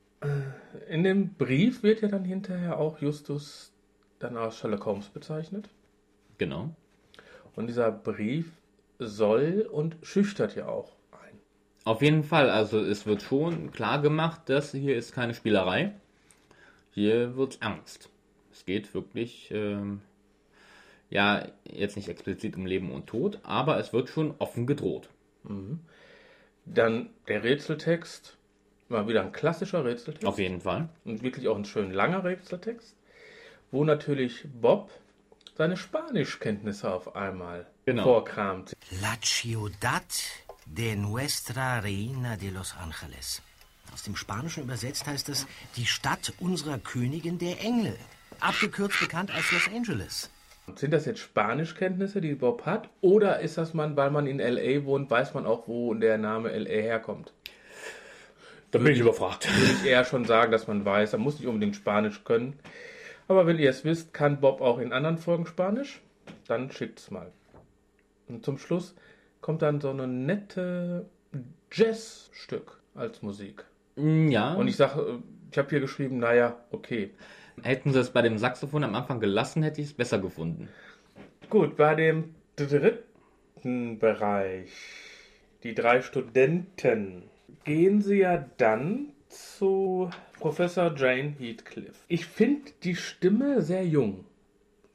in dem Brief wird ja dann hinterher auch Justus dann als Sherlock Holmes bezeichnet. Genau. Und dieser Brief soll und schüchtert ja auch ein.
Auf jeden Fall, also es wird schon klar gemacht, dass hier ist keine Spielerei. Hier wird ernst. Es geht wirklich, ähm, ja, jetzt nicht explizit um Leben und Tod, aber es wird schon offen gedroht. Mhm.
Dann der Rätseltext Mal wieder ein klassischer Rätseltext.
Auf jeden Fall.
Und wirklich auch ein schön langer Rätseltext, wo natürlich Bob seine Spanischkenntnisse auf einmal genau. vorkramt. La Ciudad
de Nuestra Reina de Los Angeles. Aus dem Spanischen übersetzt heißt es die Stadt unserer Königin der Engel. Abgekürzt bekannt als Los Angeles.
Sind das jetzt Spanischkenntnisse, die Bob hat? Oder ist das man, weil man in L.A. wohnt, weiß man auch, wo der Name L.A. herkommt?
Da bin ich überfragt.
Würde ich eher schon sagen, dass man weiß,
man
muss nicht unbedingt Spanisch können. Aber wenn ihr es wisst, kann Bob auch in anderen Folgen Spanisch. Dann schickt's mal. Und zum Schluss kommt dann so eine nette Jazzstück als Musik. Mm, ja. Und ich sage, äh, ich habe hier geschrieben, naja, okay.
Hätten sie es bei dem Saxophon am Anfang gelassen, hätte ich es besser gefunden.
Gut, bei dem dritten Bereich, die drei Studenten gehen sie ja dann zu Professor Jane Heathcliff. Ich finde die Stimme sehr jung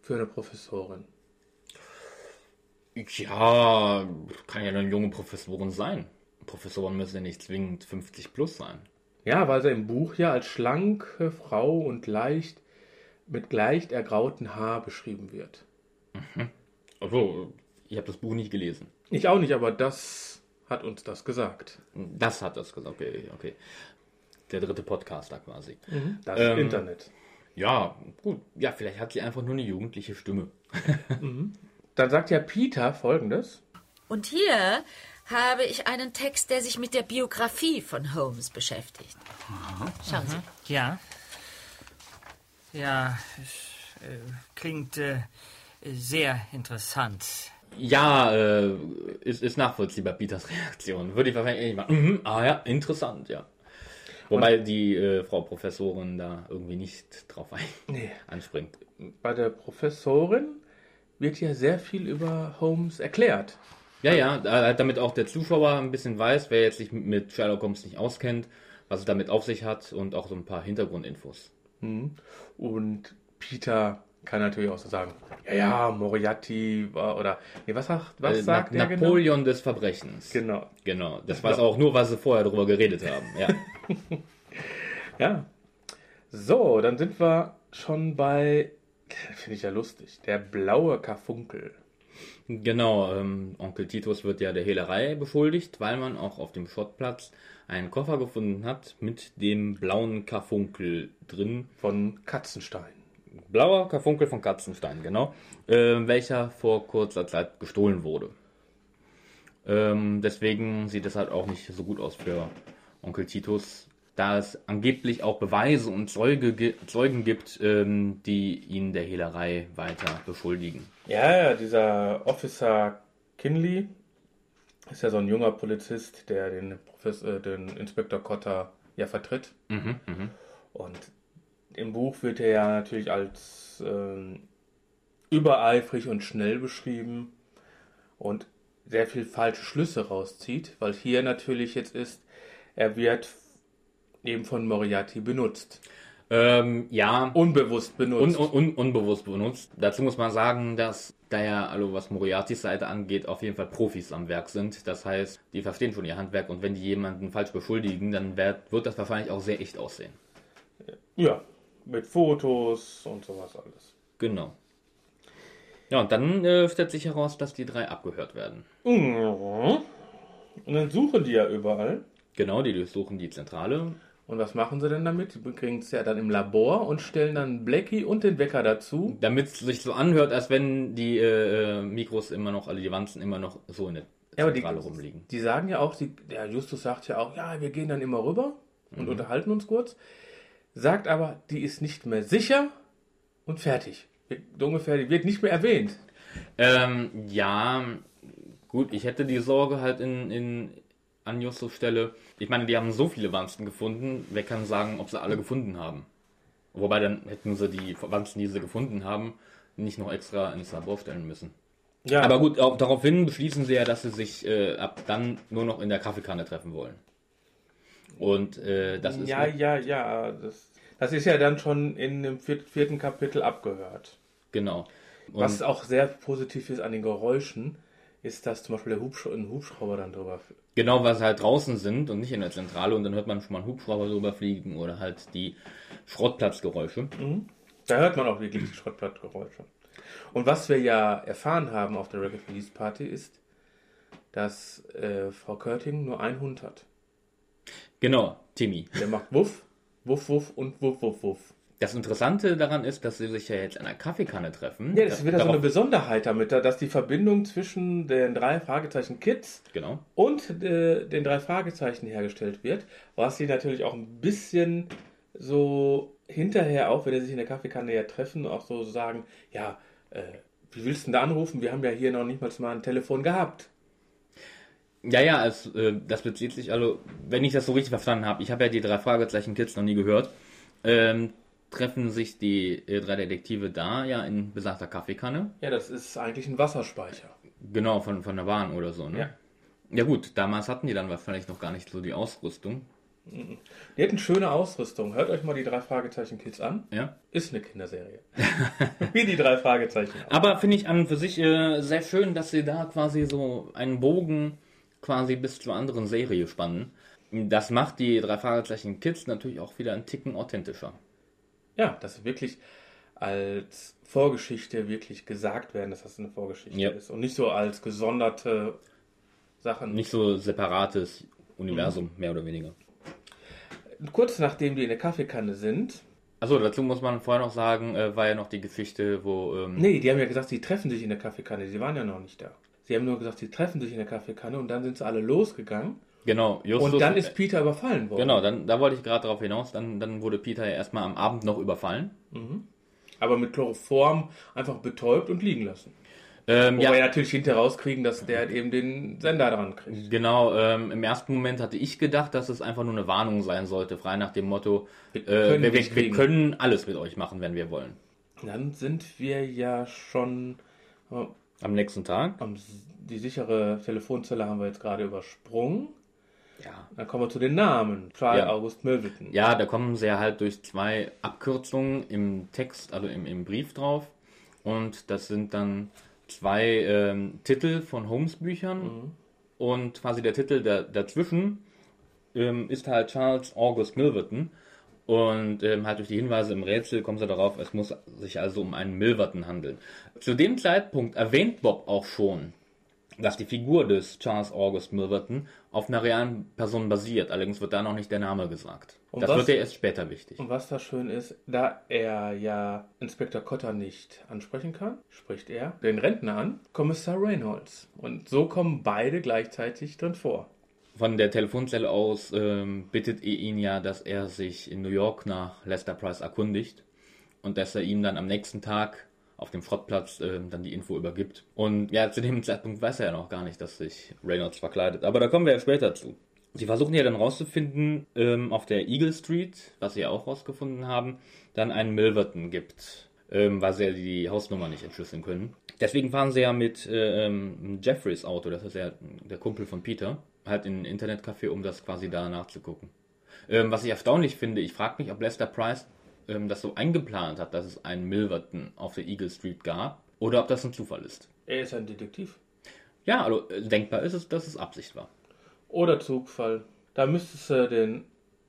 für eine Professorin.
Ja, kann ja eine junge Professorin sein. Professoren müssen ja nicht zwingend 50 plus sein.
Ja, weil sie im Buch ja als schlanke Frau und leicht mit leicht ergrauten Haar beschrieben wird.
Mhm. Also, ich habe das Buch nicht gelesen.
Ich auch nicht, aber das hat uns das gesagt.
Das hat das gesagt, okay, okay. Der dritte Podcaster quasi. Mhm. Das ähm, Internet. Ja, gut. Ja, vielleicht hat sie einfach nur eine jugendliche Stimme.
mhm. Dann sagt ja Peter folgendes.
Und hier habe ich einen Text, der sich mit der Biografie von Holmes beschäftigt. Mhm. Schauen Sie. Mhm. Ja. Ja, es, äh, klingt äh, sehr interessant.
Ja, äh, ist, ist nachvollziehbar, Peters Reaktion. Würde ich wahrscheinlich machen. Mhm, ah ja, interessant, ja. Wobei Und die äh, Frau Professorin da irgendwie nicht drauf ein nee. anspringt.
Bei der Professorin wird
ja
sehr viel über Holmes erklärt.
Ja, ja, damit auch der Zuschauer ein bisschen weiß, wer jetzt sich mit Sherlock Holmes nicht auskennt, was es damit auf sich hat und auch so ein paar Hintergrundinfos. Mhm.
Und Peter kann natürlich auch so sagen, ja, ja, Moriarty war, oder, nee, was sagt, was äh, sagt Na, der genau? Napoleon
genau? des Verbrechens. Genau. Genau, das genau. war es auch nur, was sie vorher drüber geredet haben, ja.
ja. So, dann sind wir schon bei, finde ich ja lustig, der blaue Karfunkel.
Genau, ähm, Onkel Titus wird ja der Hehlerei beschuldigt, weil man auch auf dem Schottplatz einen Koffer gefunden hat mit dem blauen Karfunkel drin.
Von Katzenstein
blauer Karfunkel von Katzenstein, genau, äh, welcher vor kurzer Zeit gestohlen wurde. Ähm, deswegen sieht es halt auch nicht so gut aus für Onkel Titus, da es angeblich auch Beweise und Zeuge, Zeugen gibt, ähm, die ihn der Hehlerei weiter beschuldigen.
Ja, dieser Officer Kinley ist ja so ein junger Polizist, der den, Profis äh, den Inspektor Cotter ja vertritt. Mhm, mh. Und im Buch wird er ja natürlich als äh, übereifrig und schnell beschrieben und sehr viel falsche Schlüsse rauszieht, weil hier natürlich jetzt ist, er wird eben von Moriarty benutzt. Ähm, ja.
Unbewusst benutzt. Un, un, unbewusst benutzt. Dazu muss man sagen, dass da ja, also was Moriartys Seite angeht, auf jeden Fall Profis am Werk sind. Das heißt, die verstehen schon ihr Handwerk und wenn die jemanden falsch beschuldigen, dann wird, wird das wahrscheinlich auch sehr echt aussehen.
Ja, mit Fotos und sowas alles. Genau.
Ja, und dann äh, stellt sich heraus, dass die drei abgehört werden. Mhm.
Und dann suchen die ja überall.
Genau, die durchsuchen die Zentrale.
Und was machen sie denn damit? Die kriegen es ja dann im Labor und stellen dann Blackie und den Wecker dazu.
Damit es sich so anhört, als wenn die äh, äh Mikros immer noch, alle also die Wanzen immer noch so in der
Zentrale ja, die, rumliegen. Die sagen ja auch, die, der Justus sagt ja auch, ja, wir gehen dann immer rüber und mhm. unterhalten uns kurz sagt aber, die ist nicht mehr sicher und fertig. So ungefähr, die wird nicht mehr erwähnt.
Ähm, ja, gut, ich hätte die Sorge halt in, in, an Jussos Stelle. Ich meine, die haben so viele Wanzen gefunden, wer kann sagen, ob sie alle gefunden haben? Wobei dann hätten sie die Wanzen, die sie gefunden haben, nicht noch extra ins Labor stellen müssen. Ja. Aber gut, auch, daraufhin beschließen sie ja, dass sie sich äh, ab dann nur noch in der Kaffeekanne treffen wollen. Und äh,
das ist. Ja, ja, ja. Das, das, ist ja dann schon in dem vierten Kapitel abgehört. Genau. Und Was auch sehr positiv ist an den Geräuschen ist, dass zum Beispiel der Hubsch ein Hubschrauber dann drüber fliegt.
Genau, weil sie halt draußen sind und nicht in der Zentrale und dann hört man schon mal einen Hubschrauber drüber fliegen oder halt die Schrottplatzgeräusche. Mhm.
Da hört man auch wirklich die Schrottplatzgeräusche. Und was wir ja erfahren haben auf der Record Release Party ist, dass äh, Frau Körting nur einen Hund hat. Genau, Timmy. Der macht Wuff, Wuff, Wuff und Wuff, Wuff, Wuff.
Das Interessante daran ist, dass sie sich ja jetzt an einer Kaffeekanne treffen. Ja, das ist
wieder so eine Besonderheit damit, dass die Verbindung zwischen den drei Fragezeichen Kids genau. und äh, den drei Fragezeichen hergestellt wird, was sie natürlich auch ein bisschen so hinterher, auch wenn sie sich in der Kaffeekanne ja treffen, auch so sagen, ja, äh, wie willst du denn da anrufen? Wir haben ja hier noch nicht mal ein Telefon gehabt.
Ja, ja, es, äh, das bezieht sich, also, wenn ich das so richtig verstanden habe, ich habe ja die drei Fragezeichen Kids noch nie gehört, ähm, treffen sich die äh, drei Detektive da ja in besagter Kaffeekanne.
Ja, das ist eigentlich ein Wasserspeicher.
Genau, von, von der Bahn oder so, ne? Ja. Ja gut, damals hatten die dann wahrscheinlich noch gar nicht so die Ausrüstung.
Mhm. Die hätten schöne Ausrüstung. Hört euch mal die drei Fragezeichen Kids an. Ja. Ist eine Kinderserie. Wie die drei Fragezeichen.
Auch. Aber finde ich an und für sich äh, sehr schön, dass sie da quasi so einen Bogen quasi bis zur anderen Serie spannen. Das macht die drei Fahrzeichen Kids natürlich auch wieder einen Ticken authentischer.
Ja, dass wirklich als Vorgeschichte wirklich gesagt werden, dass das eine Vorgeschichte ja. ist und nicht so als gesonderte Sachen.
Nicht so separates Universum, mhm. mehr oder weniger.
Kurz nachdem die in der Kaffeekanne sind.
Achso, dazu muss man vorher noch sagen, äh, war ja noch die Geschichte, wo. Ähm,
nee, die haben ja gesagt, sie treffen sich in der Kaffeekanne, sie waren ja noch nicht da. Sie haben nur gesagt, sie treffen sich in der Kaffeekanne und dann sind sie alle losgegangen.
Genau,
Justus. Und
dann ist Peter überfallen worden. Genau, dann, da wollte ich gerade darauf hinaus. Dann, dann wurde Peter ja erstmal am Abend noch überfallen.
Mhm. Aber mit Chloroform einfach betäubt und liegen lassen. Ähm, Wobei ja. natürlich hinterher rauskriegen, dass der halt eben den Sender dran kriegt.
Genau, ähm, im ersten Moment hatte ich gedacht, dass es einfach nur eine Warnung sein sollte, frei nach dem Motto, wir, äh, können, wir, wir können alles mit euch machen, wenn wir wollen.
Dann sind wir ja schon
am nächsten Tag?
die sichere Telefonzelle haben wir jetzt gerade übersprungen. Ja. Dann kommen wir zu den Namen. Karl
ja.
August
Möwitten. Ja, da kommen sie ja halt durch zwei Abkürzungen im Text, also im, im Brief drauf. Und das sind dann zwei ähm, Titel von Holmes-Büchern. Mhm. Und quasi der Titel da, dazwischen ähm, ist halt Charles August Milverton. Und ähm, halt durch die Hinweise im Rätsel kommen sie darauf, es muss sich also um einen Milverton handeln. Zu dem Zeitpunkt erwähnt Bob auch schon, dass die Figur des Charles August Milverton auf einer realen Person basiert. Allerdings wird da noch nicht der Name gesagt. Und das was, wird ja erst später wichtig.
Und was da schön ist, da er ja Inspektor Cotter nicht ansprechen kann, spricht er den Rentner an, Kommissar Reynolds. Und so kommen beide gleichzeitig drin vor.
Von der Telefonzelle aus ähm, bittet er ihn ja, dass er sich in New York nach Lester Price erkundigt und dass er ihm dann am nächsten Tag auf dem Schrottplatz äh, dann die Info übergibt. Und ja, zu dem Zeitpunkt weiß er ja noch gar nicht, dass sich Reynolds verkleidet. Aber da kommen wir ja später zu. Sie versuchen ja dann rauszufinden, ähm, auf der Eagle Street, was sie ja auch rausgefunden haben, dann einen Milverton gibt, ähm, weil sie ja die Hausnummer nicht entschlüsseln können. Deswegen fahren sie ja mit äh, ähm, Jeffreys Auto, das ist ja der Kumpel von Peter halt in ein Internetcafé, um das quasi da nachzugucken. Ähm, was ich erstaunlich finde, ich frage mich, ob Lester Price ähm, das so eingeplant hat, dass es einen Milverton auf der Eagle Street gab, oder ob das ein Zufall ist.
Er ist ein Detektiv.
Ja, also äh, denkbar ist es, dass es Absicht war.
Oder Zufall. Da müsstest du äh, den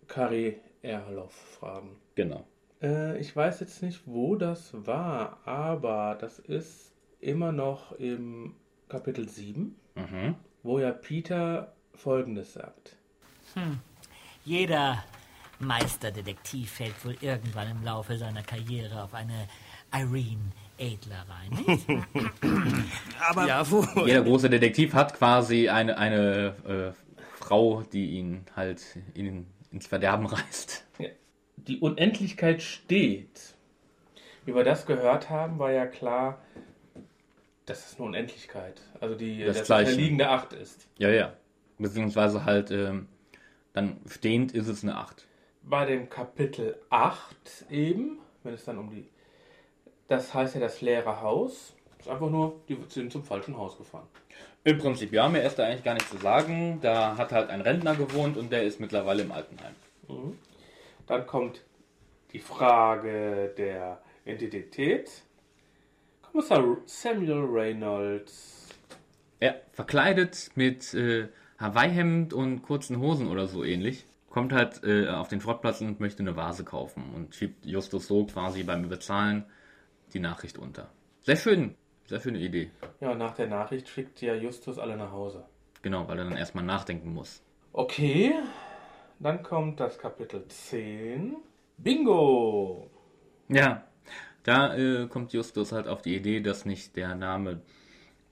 Kari Erloff fragen. Genau. Äh, ich weiß jetzt nicht, wo das war, aber das ist immer noch im Kapitel 7, mhm. wo ja Peter Folgendes sagt. Hm.
Jeder Meisterdetektiv fällt wohl irgendwann im Laufe seiner Karriere auf eine Irene Adler rein,
Aber Jawohl. jeder große Detektiv hat quasi eine, eine äh, Frau, die ihn halt in, ins Verderben reißt.
Die Unendlichkeit steht. Wie wir das gehört haben, war ja klar, dass es eine Unendlichkeit, also die das, das
unterliegende Acht ist. Ja, ja. Beziehungsweise halt ähm, dann stehend ist es eine 8.
Bei dem Kapitel 8 eben, wenn es dann um die. Das heißt ja das leere Haus. Ist einfach nur, die sind zum falschen Haus gefahren.
Im Prinzip ja, mir ist da eigentlich gar nichts zu sagen. Da hat halt ein Rentner gewohnt und der ist mittlerweile im Altenheim. Mhm.
Dann kommt die Frage der Identität. Kommissar Samuel
Reynolds. Er verkleidet mit äh, Hawaii-Hemd und kurzen Hosen oder so ähnlich, kommt halt äh, auf den Schrottplatz und möchte eine Vase kaufen und schiebt Justus so quasi beim Bezahlen die Nachricht unter. Sehr schön, sehr schöne Idee.
Ja, und nach der Nachricht schickt ja Justus alle nach Hause.
Genau, weil er dann erstmal nachdenken muss.
Okay, dann kommt das Kapitel 10. Bingo!
Ja, da äh, kommt Justus halt auf die Idee, dass nicht der Name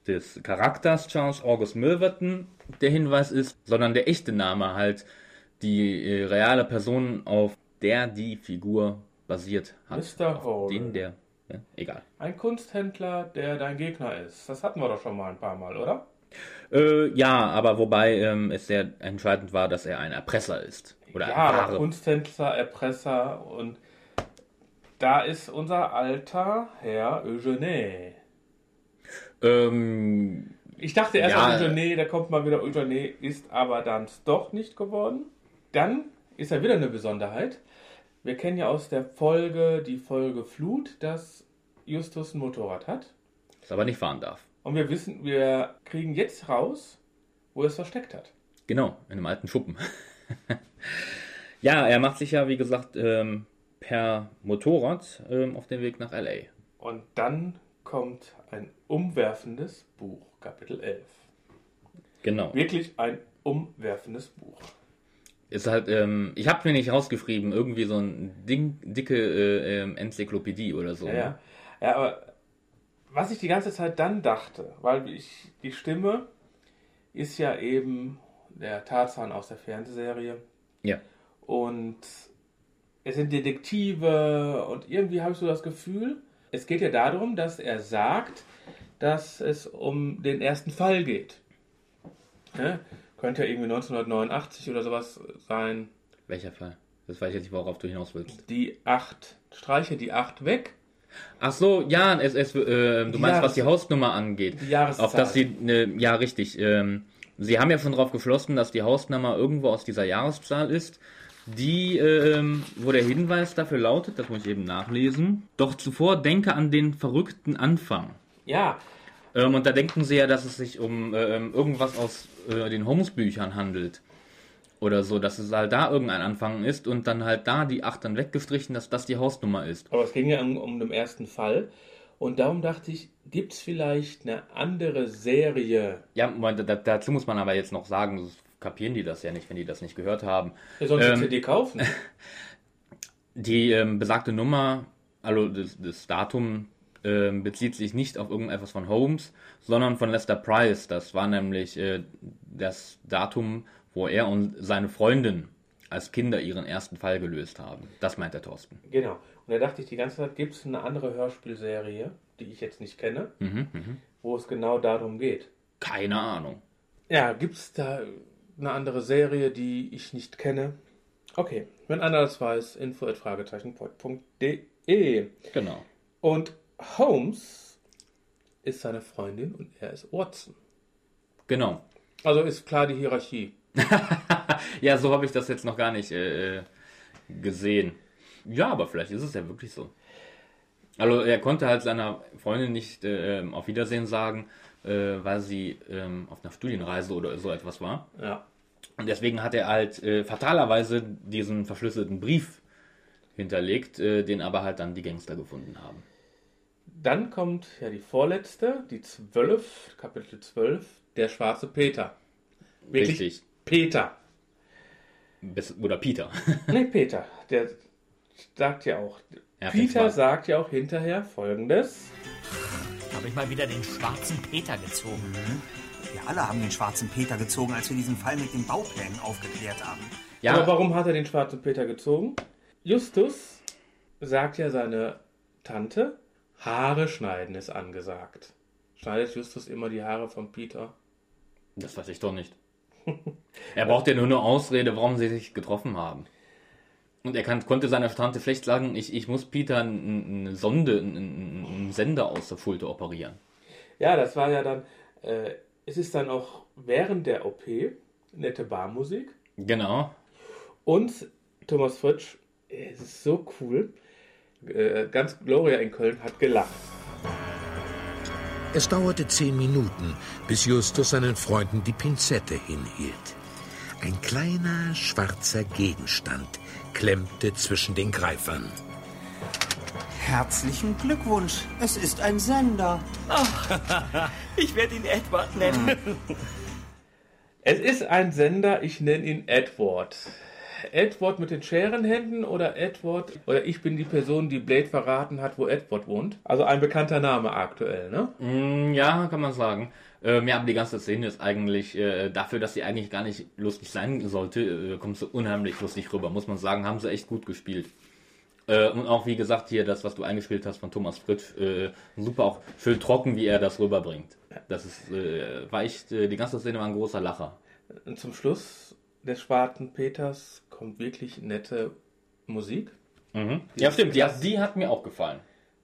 des Charakters Charles August Milverton der Hinweis ist, sondern der echte Name halt die äh, reale Person, auf der die Figur basiert hat. Mr. Hall. Den
der. Ja, egal. Ein Kunsthändler, der dein Gegner ist. Das hatten wir doch schon mal ein paar Mal, oder?
Äh, ja, aber wobei ähm, es sehr entscheidend war, dass er ein Erpresser ist. Oder ja,
ein Kunsthändler, Erpresser und da ist unser alter Herr Eugene. Ähm, ich dachte erst ja, Eugene, nee, da kommt mal wieder Eugene, ist aber dann doch nicht geworden. Dann ist ja wieder eine Besonderheit. Wir kennen ja aus der Folge, die Folge Flut, dass Justus ein Motorrad hat.
Das aber nicht fahren darf.
Und wir wissen, wir kriegen jetzt raus, wo er es versteckt hat.
Genau, in einem alten Schuppen. ja, er macht sich ja, wie gesagt, ähm, per Motorrad ähm, auf den Weg nach LA.
Und dann kommt ein umwerfendes Buch, Kapitel 11. Genau. Wirklich ein umwerfendes Buch.
Ist halt, ähm, ich habe mir nicht rausgeschrieben, irgendwie so ein Ding, dicke äh, ähm, Enzyklopädie oder so.
Ja, ja. Ne? ja, aber was ich die ganze Zeit dann dachte, weil ich, die Stimme ist ja eben der Tarzan aus der Fernsehserie. Ja. Und es sind Detektive und irgendwie habe ich so das Gefühl, es geht ja darum, dass er sagt, dass es um den ersten Fall geht. Ne? Könnte ja irgendwie 1989 oder sowas sein.
Welcher Fall? Das weiß ich jetzt nicht, worauf du hinaus willst.
Die 8, streiche die 8 weg.
Ach so, ja, es, es, äh, du die meinst, Jahres was die Hausnummer angeht. Die Jahreszahl. Auf das sie, äh, ja, richtig. Ähm, sie haben ja schon darauf geschlossen, dass die Hausnummer irgendwo aus dieser Jahreszahl ist die, ähm, wo der Hinweis dafür lautet, das muss ich eben nachlesen. Doch zuvor denke an den verrückten Anfang. Ja. Ähm, und da denken sie ja, dass es sich um äh, ähm, irgendwas aus äh, den Holmes-Büchern handelt. Oder so, dass es halt da irgendein Anfang ist und dann halt da die 8 dann weggestrichen, dass das die Hausnummer ist.
Aber es ging ja um, um den ersten Fall. Und darum dachte ich, gibt es vielleicht eine andere Serie?
Ja, dazu muss man aber jetzt noch sagen, kapieren die das ja nicht, wenn die das nicht gehört haben. Ja, sollen sie ähm, die CD kaufen? Die ähm, besagte Nummer, also das, das Datum, ähm, bezieht sich nicht auf irgendetwas von Holmes, sondern von Lester Price. Das war nämlich äh, das Datum, wo er und seine Freundin als Kinder ihren ersten Fall gelöst haben. Das meint der Thorsten.
Genau. Und da dachte ich die ganze Zeit, gibt es eine andere Hörspielserie, die ich jetzt nicht kenne, mhm, mhm. wo es genau darum geht?
Keine Ahnung.
Ja, gibt es da eine andere Serie, die ich nicht kenne. Okay, wenn einer das weiß, info at fragezeichenpod.de. Genau. Und Holmes ist seine Freundin und er ist Watson. Genau. Also ist klar die Hierarchie.
ja, so habe ich das jetzt noch gar nicht äh, äh, gesehen. Ja, aber vielleicht ist es ja wirklich so. Also er konnte halt seiner Freundin nicht äh, ähm, auf Wiedersehen sagen, äh, weil sie ähm, auf einer Studienreise oder so etwas war. Ja. Und deswegen hat er halt äh, fatalerweise diesen verschlüsselten Brief hinterlegt, äh, den aber halt dann die Gangster gefunden haben.
Dann kommt ja die vorletzte, die 12, Kapitel 12, der schwarze Peter. Wirklich Richtig. Peter.
Bis, oder Peter.
nee, Peter. Der sagt ja auch. Peter sagt ja auch hinterher folgendes
habe ich mal wieder den schwarzen Peter gezogen. Mhm. Wir alle haben den schwarzen Peter gezogen, als wir diesen Fall mit den Bauplänen aufgeklärt haben.
Ja. Aber warum hat er den schwarzen Peter gezogen? Justus sagt ja seine Tante, Haare schneiden ist angesagt. Schneidet Justus immer die Haare von Peter?
Das weiß ich doch nicht. er braucht ja nur eine Ausrede, warum sie sich getroffen haben. Und er kann, konnte seiner Tante schlecht sagen, ich, ich muss Peter eine Sonde, einen Sender aus der Fulte operieren.
Ja, das war ja dann, äh, es ist dann auch während der OP nette Barmusik. Genau. Und Thomas Fritsch, äh, es ist so cool, äh, ganz Gloria in Köln hat gelacht.
Es dauerte zehn Minuten, bis Justus seinen Freunden die Pinzette hinhielt. Ein kleiner schwarzer Gegenstand klemmte zwischen den Greifern.
Herzlichen Glückwunsch, es ist ein Sender. Ach, ich werde ihn Edward nennen.
Es ist ein Sender, ich nenne ihn Edward. Edward mit den Scherenhänden oder Edward oder ich bin die Person, die Blade verraten hat, wo Edward wohnt. Also ein bekannter Name aktuell,
ne? Mm, ja, kann man sagen. Ähm, ja, aber die ganze Szene ist eigentlich äh, dafür, dass sie eigentlich gar nicht lustig sein sollte, äh, kommt so unheimlich lustig rüber, muss man sagen, haben sie echt gut gespielt. Äh, und auch wie gesagt hier das, was du eingespielt hast von Thomas Fritsch, äh, super auch schön trocken, wie er das rüberbringt. Das ist äh, war echt, äh, die ganze Szene war ein großer Lacher.
Und zum Schluss des Schwarten Peters kommt wirklich nette Musik.
Mhm. Ja, stimmt. Die, die, hat mir auch gefallen.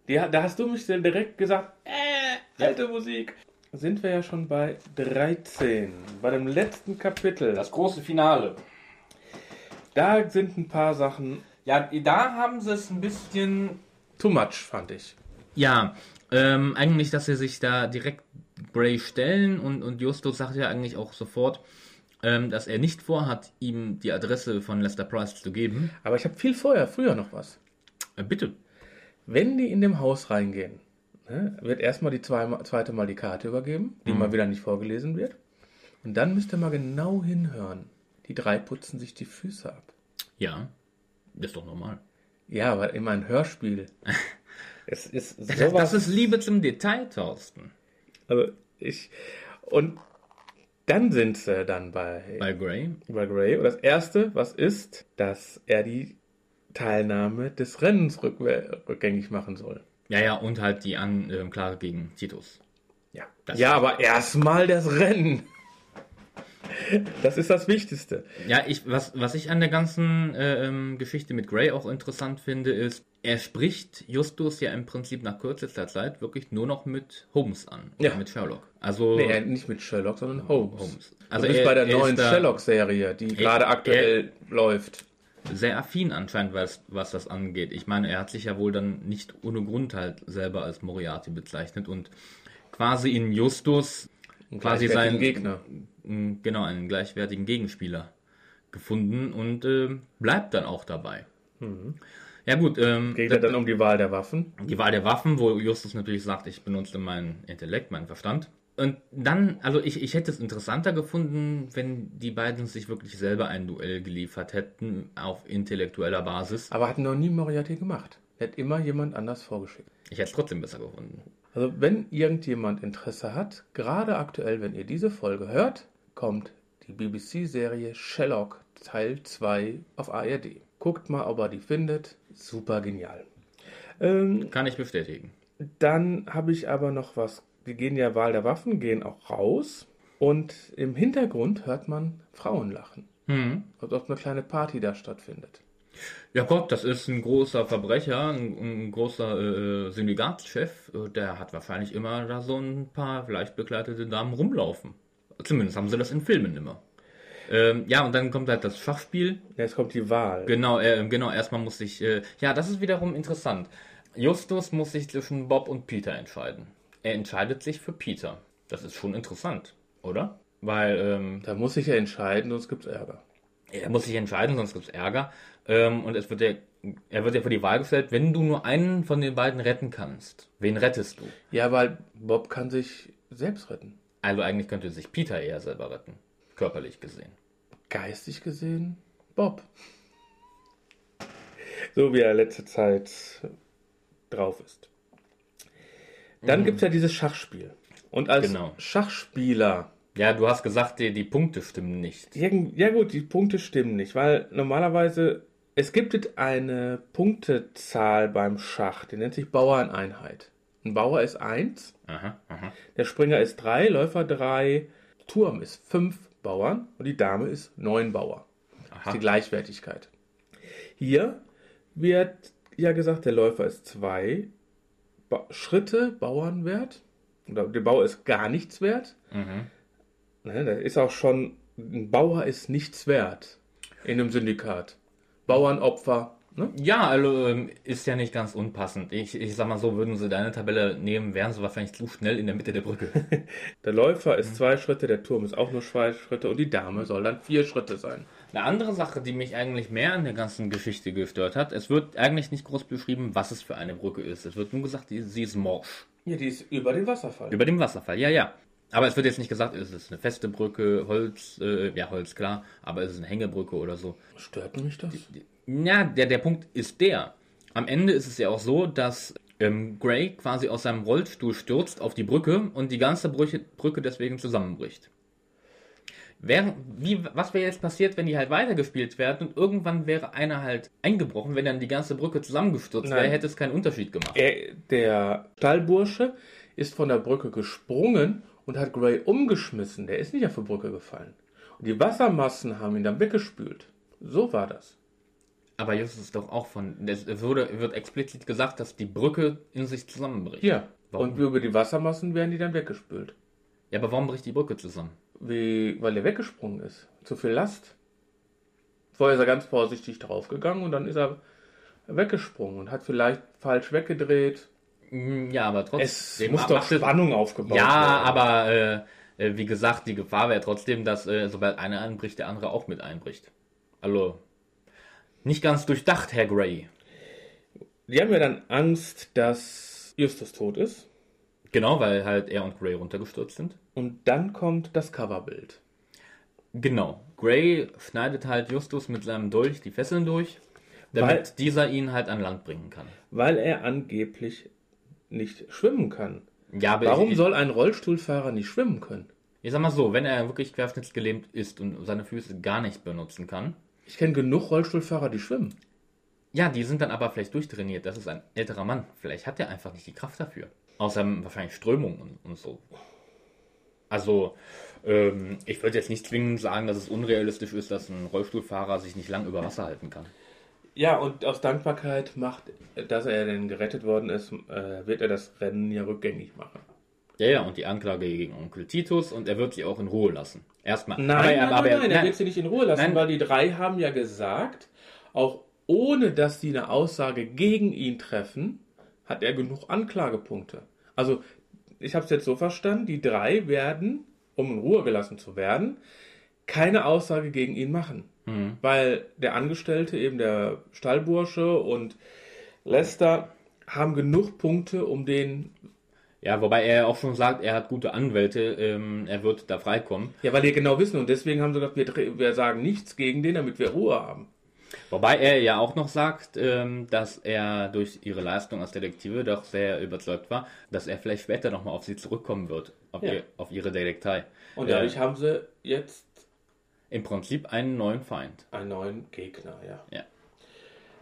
Die,
da hast du mich direkt gesagt, äh, alte ja. Musik. Sind wir ja schon bei 13, bei dem letzten Kapitel.
Das große Finale.
Da sind ein paar Sachen. Ja, da haben sie es ein bisschen. Too much, fand ich.
Ja, ähm, eigentlich, dass sie sich da direkt Bray stellen und, und Justus sagt ja eigentlich auch sofort, ähm, dass er nicht vorhat, ihm die Adresse von Lester Price zu geben.
Aber ich habe viel vorher, früher noch was. Äh, bitte. Wenn die in dem Haus reingehen, ne, wird erstmal die zwei, zweite Mal die Karte übergeben, die mhm. mal wieder nicht vorgelesen wird. Und dann müsst ihr mal genau hinhören. Die drei putzen sich die Füße ab.
Ja, ist doch normal.
Ja, aber immer ein Hörspiel.
es ist sowas. Das ist Liebe zum Detail, Thorsten.
Also ich und dann sind sie dann bei, bei Gray. Bei Gray. Und das Erste, was ist, dass er die Teilnahme des Rennens rück äh, rückgängig machen soll.
Ja, ja, und halt die Anklage ähm, gegen Titus.
Ja, das ja aber erstmal das Rennen. Das ist das Wichtigste.
Ja, ich, was, was ich an der ganzen äh, ähm, Geschichte mit Gray auch interessant finde, ist, er spricht Justus ja im Prinzip nach kürzester Zeit wirklich nur noch mit Holmes an. Ja. Mit
Sherlock. Also, nee, nicht mit Sherlock, sondern Holmes. Holmes. Also nicht bei der neuen Sherlock-Serie, die er, gerade aktuell er, läuft.
Sehr affin anscheinend, was, was das angeht. Ich meine, er hat sich ja wohl dann nicht ohne Grund halt selber als Moriarty bezeichnet und quasi in Justus einen quasi seinen Gegner. Genau, einen gleichwertigen Gegenspieler gefunden und äh, bleibt dann auch dabei. Mhm. Ja gut.
Ähm, Geht es dann um die Wahl der Waffen?
Die Wahl der Waffen, wo Justus natürlich sagt, ich benutze meinen Intellekt, meinen Verstand. Und dann, also ich, ich hätte es interessanter gefunden, wenn die beiden sich wirklich selber ein Duell geliefert hätten auf intellektueller Basis.
Aber hat noch nie Moriarty gemacht. Hätte immer jemand anders vorgeschickt.
Ich hätte es trotzdem besser gefunden.
Also wenn irgendjemand Interesse hat, gerade aktuell, wenn ihr diese Folge hört, kommt die BBC-Serie Sherlock Teil 2 auf ARD. Guckt mal, ob ihr die findet. Super genial. Ähm,
ähm, Kann ich bestätigen.
Dann habe ich aber noch was. Wir gehen ja Wahl der Waffen, gehen auch raus. Und im Hintergrund hört man Frauen lachen. Hm. Als ob eine kleine Party da stattfindet.
Ja Gott, das ist ein großer Verbrecher, ein, ein großer äh, äh Syndikatschef. Äh, der hat wahrscheinlich immer da so ein paar leicht bekleidete Damen rumlaufen. Zumindest haben sie das in Filmen immer. Ähm, ja, und dann kommt halt das Schachspiel.
Jetzt kommt die Wahl.
Genau, äh, genau, erstmal muss ich, äh, ja, das ist wiederum interessant. Justus muss sich zwischen Bob und Peter entscheiden. Er entscheidet sich für Peter. Das ist schon interessant, oder?
Weil, ähm, Da muss sich ja entscheiden, sonst gibt's Ärger.
Er muss sich entscheiden, sonst gibt's Ärger. Ähm, und es wird ja, er wird ja vor die Wahl gestellt, wenn du nur einen von den beiden retten kannst. Wen rettest du?
Ja, weil Bob kann sich selbst retten.
Also eigentlich könnte sich Peter eher selber retten. Körperlich gesehen
geistig gesehen Bob. So wie er letzte Zeit drauf ist. Dann mhm. gibt es ja dieses Schachspiel. Und als genau. Schachspieler.
Ja, du hast gesagt, die, die Punkte stimmen nicht.
Ja, gut, die Punkte stimmen nicht, weil normalerweise. Es gibt eine Punktezahl beim Schach, die nennt sich Bauereneinheit. Ein Bauer ist 1, aha, aha. der Springer ist 3, Läufer 3, Turm ist 5, Bauern und die Dame ist neun Bauer. Aha. Das ist die Gleichwertigkeit. Hier wird ja gesagt, der Läufer ist zwei ba Schritte Bauernwert. Oder der Bauer ist gar nichts wert. Mhm. Ne, da ist auch schon, ein Bauer ist nichts wert in einem Syndikat. Bauernopfer,
Ne? Ja, also ähm, ist ja nicht ganz unpassend. Ich, ich sag mal so, würden sie deine Tabelle nehmen, wären sie wahrscheinlich zu schnell in der Mitte der Brücke.
der Läufer ist mhm. zwei Schritte, der Turm ist auch nur zwei Schritte und die Dame soll dann vier Schritte sein.
Eine andere Sache, die mich eigentlich mehr an der ganzen Geschichte gestört hat, es wird eigentlich nicht groß beschrieben, was es für eine Brücke ist. Es wird nur gesagt, sie ist morsch.
Ja, die ist über dem Wasserfall.
Über dem Wasserfall, ja, ja. Aber es wird jetzt nicht gesagt, ist es eine feste Brücke, Holz, äh, ja, Holz, klar, aber ist es eine Hängebrücke oder so. Stört mich das? Ja, der, der Punkt ist der. Am Ende ist es ja auch so, dass ähm, Gray quasi aus seinem Rollstuhl stürzt auf die Brücke und die ganze Brüche, Brücke deswegen zusammenbricht. Wäre, wie, was wäre jetzt passiert, wenn die halt weitergespielt werden und irgendwann wäre einer halt eingebrochen, wenn dann die ganze Brücke zusammengestürzt wäre, hätte es keinen Unterschied gemacht.
Er, der Stallbursche ist von der Brücke gesprungen und hat Gray umgeschmissen. Der ist nicht auf die Brücke gefallen. Und die Wassermassen haben ihn dann weggespült. So war das.
Aber jetzt ist es doch auch von. Es wurde, wird explizit gesagt, dass die Brücke in sich zusammenbricht. Ja.
Warum? Und über die Wassermassen werden die dann weggespült.
Ja, aber warum bricht die Brücke zusammen?
Wie, weil er weggesprungen ist. Zu viel Last. Vorher ist er ganz vorsichtig draufgegangen und dann ist er weggesprungen und hat vielleicht falsch weggedreht hm, ja,
aber
trotzdem. Es
muss doch Spannung aufgebaut ja, werden. Ja, aber äh, äh, wie gesagt, die Gefahr wäre trotzdem, dass äh, sobald einer einbricht, der andere auch mit einbricht. Also, nicht ganz durchdacht, Herr Gray.
Die haben ja dann Angst, dass Justus tot ist.
Genau, weil halt er und Gray runtergestürzt sind.
Und dann kommt das Coverbild.
Genau. Gray schneidet halt Justus mit seinem Dolch die Fesseln durch, damit weil, dieser ihn halt an Land bringen kann.
Weil er angeblich nicht schwimmen kann. Ja, Warum ich, soll ein Rollstuhlfahrer nicht schwimmen können?
Ich sag mal so, wenn er wirklich querschnittsgelähmt ist und seine Füße gar nicht benutzen kann.
Ich kenne genug Rollstuhlfahrer, die schwimmen.
Ja, die sind dann aber vielleicht durchtrainiert. Das ist ein älterer Mann. Vielleicht hat er einfach nicht die Kraft dafür. Außer wahrscheinlich Strömungen und, und so. Also, ähm, ich würde jetzt nicht zwingend sagen, dass es unrealistisch ist, dass ein Rollstuhlfahrer sich nicht lang über Wasser halten kann.
Ja, und aus Dankbarkeit macht, dass er denn gerettet worden ist, äh, wird er das Rennen ja rückgängig machen.
Ja, ja, und die Anklage gegen Onkel Titus und er wird sie auch in Ruhe lassen. Erstmal. Nein, aber, nein, aber, aber, nein,
nein, er wird sie nicht in Ruhe lassen, nein. weil die drei haben ja gesagt, auch ohne dass sie eine Aussage gegen ihn treffen, hat er genug Anklagepunkte. Also, ich habe es jetzt so verstanden, die drei werden, um in Ruhe gelassen zu werden, keine Aussage gegen ihn machen. Mhm. Weil der Angestellte, eben der Stallbursche und Lester haben genug Punkte, um den.
Ja, wobei er auch schon sagt, er hat gute Anwälte, ähm, er wird da freikommen.
Ja, weil die genau wissen und deswegen haben sie gesagt, wir, wir sagen nichts gegen den, damit wir Ruhe haben.
Wobei er ja auch noch sagt, ähm, dass er durch ihre Leistung als Detektive doch sehr überzeugt war, dass er vielleicht später nochmal auf sie zurückkommen wird, auf, ja. ihr, auf ihre Detektei.
Und dadurch äh, haben sie jetzt
im Prinzip einen neuen Feind.
Einen neuen Gegner, ja. ja.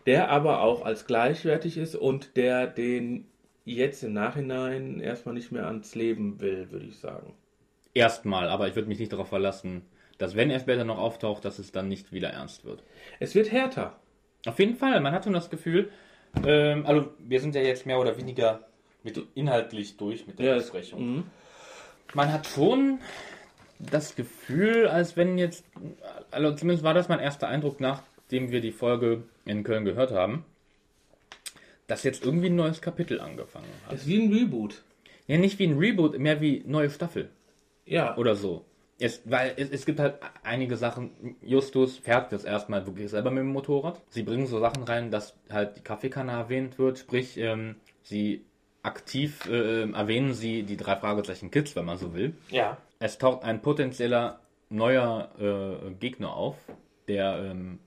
Der aber auch als gleichwertig ist und der den jetzt im Nachhinein erstmal nicht mehr ans Leben will, würde ich sagen.
Erstmal, aber ich würde mich nicht darauf verlassen, dass wenn er später noch auftaucht, dass es dann nicht wieder ernst wird.
Es wird härter.
Auf jeden Fall, man hat schon das Gefühl, ähm, also wir sind ja jetzt mehr oder weniger mit, inhaltlich durch mit der ja, Besprechung. Ist, mhm. man hat schon das Gefühl, als wenn jetzt, also zumindest war das mein erster Eindruck, nachdem wir die Folge in Köln gehört haben, dass jetzt irgendwie ein neues Kapitel angefangen
hat. Das ist wie ein Reboot.
Ja, nicht wie ein Reboot, mehr wie neue Staffel. Ja. Oder so. Es, weil es, es gibt halt einige Sachen. Justus fährt jetzt erstmal wirklich selber mit dem Motorrad. Sie bringen so Sachen rein, dass halt die Kaffeekanne erwähnt wird. Sprich, ähm, sie aktiv äh, erwähnen sie die drei Fragezeichen Kids, wenn man so will. Ja. Es taucht ein potenzieller neuer äh, Gegner auf, der, ähm,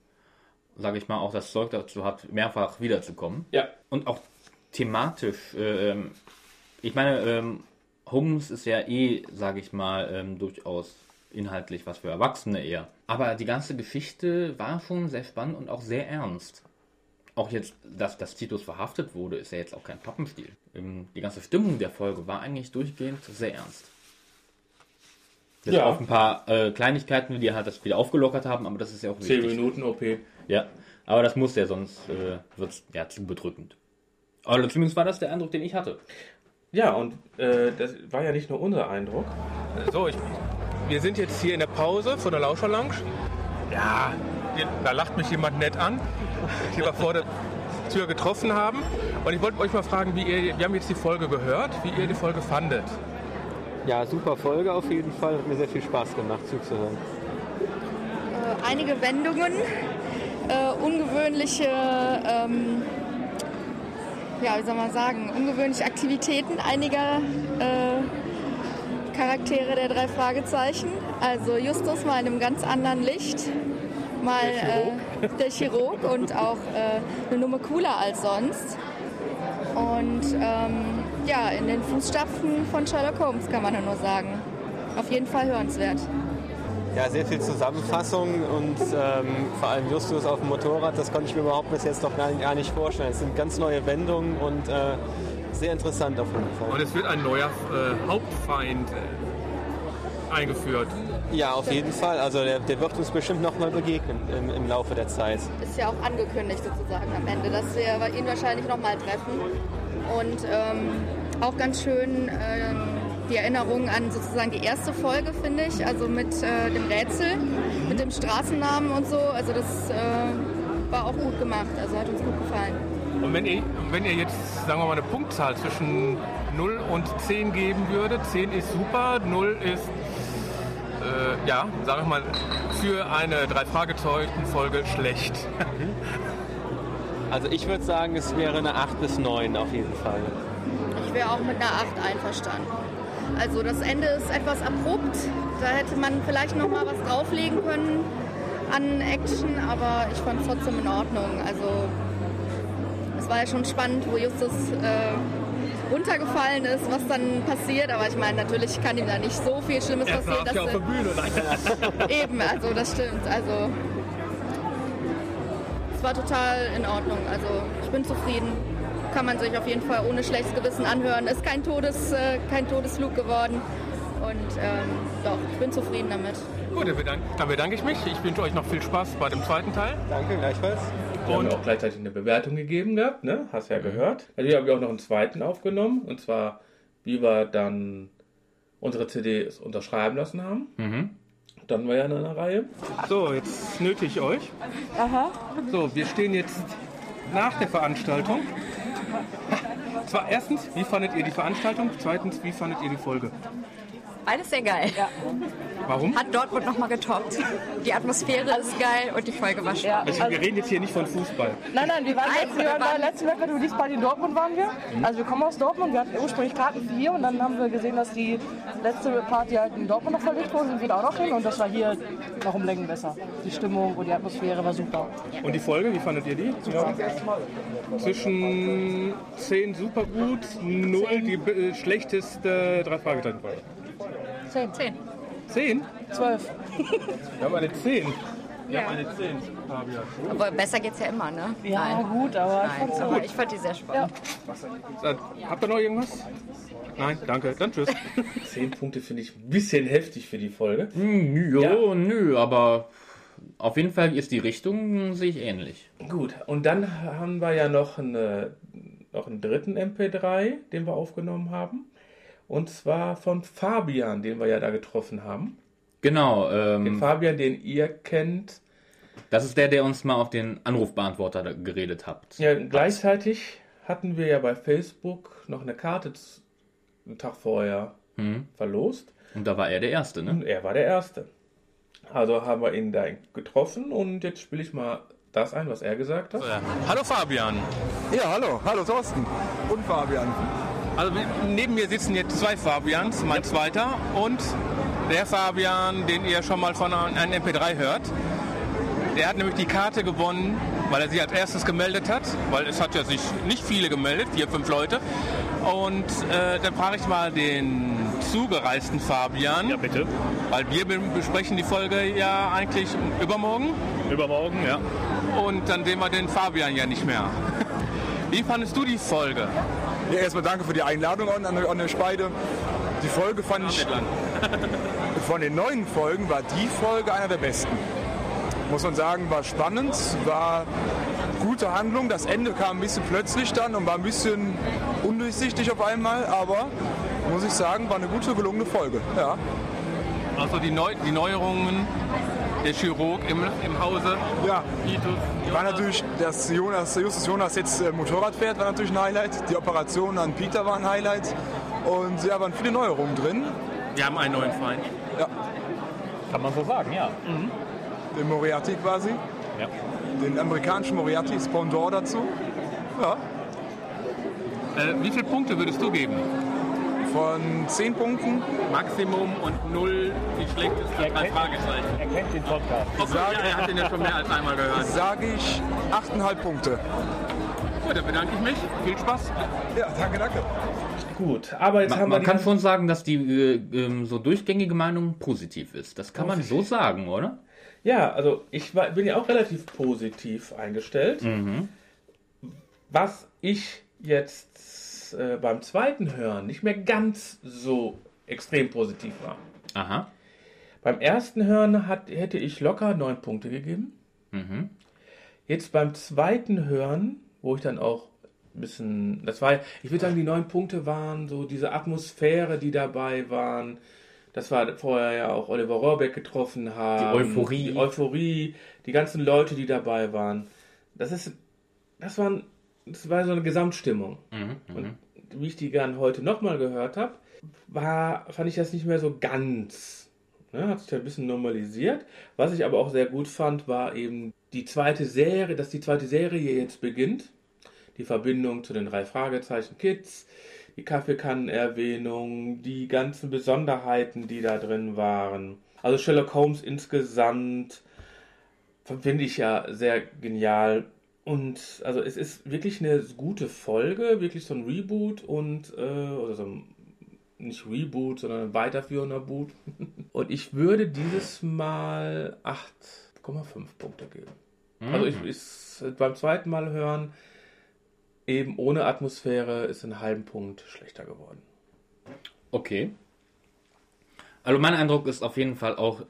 sage ich mal, auch das Zeug dazu hat, mehrfach wiederzukommen. Ja. Und auch thematisch, äh, ähm, ich meine, ähm, Holmes ist ja eh, sage ich mal, ähm, durchaus inhaltlich was für Erwachsene eher. Aber die ganze Geschichte war schon sehr spannend und auch sehr ernst auch jetzt, dass, dass Titus verhaftet wurde, ist ja jetzt auch kein Pappenstiel. Ähm, die ganze Stimmung der Folge war eigentlich durchgehend sehr ernst. Jetzt ja. auf ein paar äh, Kleinigkeiten, die halt das wieder aufgelockert haben, aber das ist ja auch
wichtig. 10 Minuten OP.
Ja, aber das muss ja, sonst äh, wird es ja zu bedrückend. Oder also zumindest war das der Eindruck, den ich hatte.
Ja, und äh, das war ja nicht nur unser Eindruck. So,
ich, wir sind jetzt hier in der Pause von der Lauscherlounge. Ja, da lacht mich jemand nett an die wir vor der Tür getroffen haben. Und ich wollte euch mal fragen, wie ihr, wir haben jetzt die Folge gehört, wie ihr die Folge fandet.
Ja, super Folge auf jeden Fall. Hat mir sehr viel Spaß gemacht, zuzuhören.
Äh, einige Wendungen, äh, ungewöhnliche, ähm, ja, wie soll man sagen, ungewöhnliche Aktivitäten einiger äh, Charaktere der drei Fragezeichen. Also Justus mal in einem ganz anderen Licht mal der Chirurg, äh, der Chirurg und auch äh, eine Nummer cooler als sonst. Und ähm, ja, in den Fußstapfen von Sherlock Holmes kann man nur sagen. Auf jeden Fall hörenswert.
Ja, sehr viel Zusammenfassung und ähm, vor allem Justus auf dem Motorrad, das konnte ich mir überhaupt bis jetzt noch gar nicht, gar nicht vorstellen. Es sind ganz neue Wendungen und äh, sehr interessant auf jeden Fall.
Und es wird ein neuer äh, Hauptfeind äh, eingeführt.
Ja, auf jeden Fall. Also der, der wird uns bestimmt nochmal begegnen im, im, Laufe der Zeit.
Ist ja auch angekündigt sozusagen am Ende, dass wir ihn wahrscheinlich nochmal treffen. Und ähm, auch ganz schön ähm, die Erinnerung an sozusagen die erste Folge, finde ich. Also mit äh, dem Rätsel, mit dem Straßennamen und so. Also das äh, war auch gut gemacht. Also hat uns gut gefallen.
Und wenn ihr, wenn ihr jetzt, sagen wir mal, eine Punktzahl zwischen 0 und 10 geben würdet, 10 ist super, 0 ist äh, ja, sag ich mal, für eine Drei-Fragezeichen-Folge schlecht.
also ich würde sagen, es wäre eine 8 bis 9 auf jeden Fall.
Ich wäre auch mit einer 8 einverstanden. Also das Ende ist etwas abrupt. Da hätte man vielleicht noch mal was drauflegen können an Action, aber ich fand es trotzdem in Ordnung. Also es war ja schon spannend, wo Justus... Äh, runtergefallen ist, was dann passiert. Aber ich meine, natürlich kann ihm da nicht so viel Schlimmes er passieren. Dass ja auf der Bühne. Eben, also das stimmt. Also es war total in Ordnung. Also ich bin zufrieden. Kann man sich auf jeden Fall ohne schlechtes Gewissen anhören. Ist kein, Todes, äh, kein Todesflug geworden. Und ähm, doch, ich bin zufrieden damit. Gut,
dann bedanke, ich mich. Ich wünsche euch noch viel Spaß bei dem zweiten Teil. Danke,
gleichfalls. Wir und haben auch gleichzeitig eine Bewertung gegeben gehabt, ne? Hast ja mhm. gehört. Natürlich also haben wir auch noch einen zweiten aufgenommen. Und zwar, wie wir dann unsere CD unterschreiben lassen haben. Mhm. Dann war ja in einer Reihe.
So, jetzt nötige ich euch. Aha. So, wir stehen jetzt nach der Veranstaltung. Zwar erstens, wie fandet ihr die Veranstaltung? Zweitens, wie fandet ihr die Folge?
Beides sehr geil. Ja. Warum? Hat Dortmund nochmal getoppt. Die Atmosphäre also, ist geil und die Folge war stark.
Also, wir also reden jetzt hier nicht von Fußball. Nein, nein, wir waren nein, letzten, wir waren
waren letzten Mal, du dies in Dortmund waren wir. Mhm. Also wir kommen aus Dortmund, wir hatten ursprünglich Karten für hier und dann haben wir gesehen, dass die letzte Party halt in Dortmund noch verlegt wurde, sind wir da auch noch hin und das war hier noch um Längen besser. Die Stimmung und die Atmosphäre war super.
Und die Folge, wie fandet ihr die? Ja. Zwischen 10 super gut, 0 die äh, schlechteste drei Fragezeichen Folge. Zehn. Zehn? Zehn? Zwölf.
Wir haben eine Zehn. Wir ja. haben eine 10. Aber besser geht's ja immer, ne? Ja, Nein. gut, aber, Nein, ich, gut. ich fand
die sehr spannend. Ja. Habt ihr noch irgendwas? Nein, danke. Dann tschüss.
Zehn Punkte finde ich ein bisschen heftig für die Folge. Mm, jo, ja.
nö, aber auf jeden Fall ist die Richtung sich ähnlich.
Gut, und dann haben wir ja noch, eine, noch einen dritten MP3, den wir aufgenommen haben. Und zwar von Fabian, den wir ja da getroffen haben. Genau. Ähm, den Fabian, den ihr kennt.
Das ist der, der uns mal auf den Anrufbeantworter geredet hat.
Ja, gleichzeitig hatten wir ja bei Facebook noch eine Karte einen Tag vorher hm. verlost.
Und da war er der Erste, ne? Und
er war der Erste. Also haben wir ihn da getroffen und jetzt spiele ich mal das ein, was er gesagt hat.
Hallo Fabian.
Ja, hallo. Hallo Thorsten. Und Fabian.
Also neben mir sitzen jetzt zwei Fabians, mein zweiter und der Fabian, den ihr schon mal von einem MP3 hört. Der hat nämlich die Karte gewonnen, weil er sie als erstes gemeldet hat, weil es hat ja sich nicht viele gemeldet, vier, fünf Leute. Und äh, dann frage ich mal den zugereisten Fabian. Ja, bitte. Weil wir besprechen die Folge ja eigentlich übermorgen.
Übermorgen, ja.
Und dann sehen wir den Fabian ja nicht mehr. Wie fandest du die Folge?
Ja, erstmal danke für die Einladung an, an, an der Speide. Die Folge fand ich von den neuen Folgen war die Folge einer der besten. Muss man sagen, war spannend, war gute Handlung. Das Ende kam ein bisschen plötzlich dann und war ein bisschen undurchsichtig auf einmal, aber muss ich sagen, war eine gute, gelungene Folge. Ja.
Also die, Neu die Neuerungen der Chirurg im, im Hause.
Ja, Titus, war natürlich, dass Jonas, Justus Jonas jetzt äh, Motorrad fährt, war natürlich ein Highlight. Die Operationen an Peter waren ein Highlight. Und ja, waren viele Neuerungen drin.
Wir haben einen neuen Feind. Ja.
Kann man so sagen, ja. Mhm.
Den Moriarty quasi. Ja. Den amerikanischen Moriarty, Spondor dazu. Ja.
Äh, wie viele Punkte würdest du geben?
von 10 Punkten.
Maximum und 0 die schlechteste er kennt, Fragezeichen. Er kennt den Podcast.
Sag, er hat den ja schon mehr als einmal gehört. Sage ich 8,5 Punkte.
Gut, dann bedanke ich mich. Viel Spaß. Ja, danke,
danke. Gut, aber jetzt man, haben wir. Man kann schon sagen, dass die äh, äh, so durchgängige Meinung positiv ist. Das kann man so sagen, oder?
Ja, also ich war, bin ja auch relativ positiv eingestellt. Mhm. Was ich jetzt äh, beim zweiten Hören nicht mehr ganz so extrem positiv war. Aha. Beim ersten Hören hat, hätte ich locker neun Punkte gegeben. Mhm. Jetzt beim zweiten Hören, wo ich dann auch ein bisschen, das war, ich würde sagen, die neun Punkte waren so diese Atmosphäre, die dabei waren. Das war vorher ja auch Oliver Rohrbeck getroffen haben. Die Euphorie. Die Euphorie, die ganzen Leute, die dabei waren. Das ist, das waren es war so eine Gesamtstimmung. Mhm, mhm. und wie ich die gern heute nochmal gehört habe, fand ich das nicht mehr so ganz. Ne? Hat sich ein bisschen normalisiert. Was ich aber auch sehr gut fand, war eben die zweite Serie, dass die zweite Serie jetzt beginnt. Die Verbindung zu den drei Fragezeichen Kids, die Kaffeekannenerwähnung, die ganzen Besonderheiten, die da drin waren. Also Sherlock Holmes insgesamt finde ich ja sehr genial und also es ist wirklich eine gute Folge, wirklich so ein Reboot und äh, oder so ein nicht Reboot, sondern ein weiterführender Boot. und ich würde dieses Mal 8,5 Punkte geben. Mhm. Also ich, ich beim zweiten Mal hören, eben ohne Atmosphäre ist einen halben Punkt schlechter geworden.
Okay. Also mein Eindruck ist auf jeden Fall auch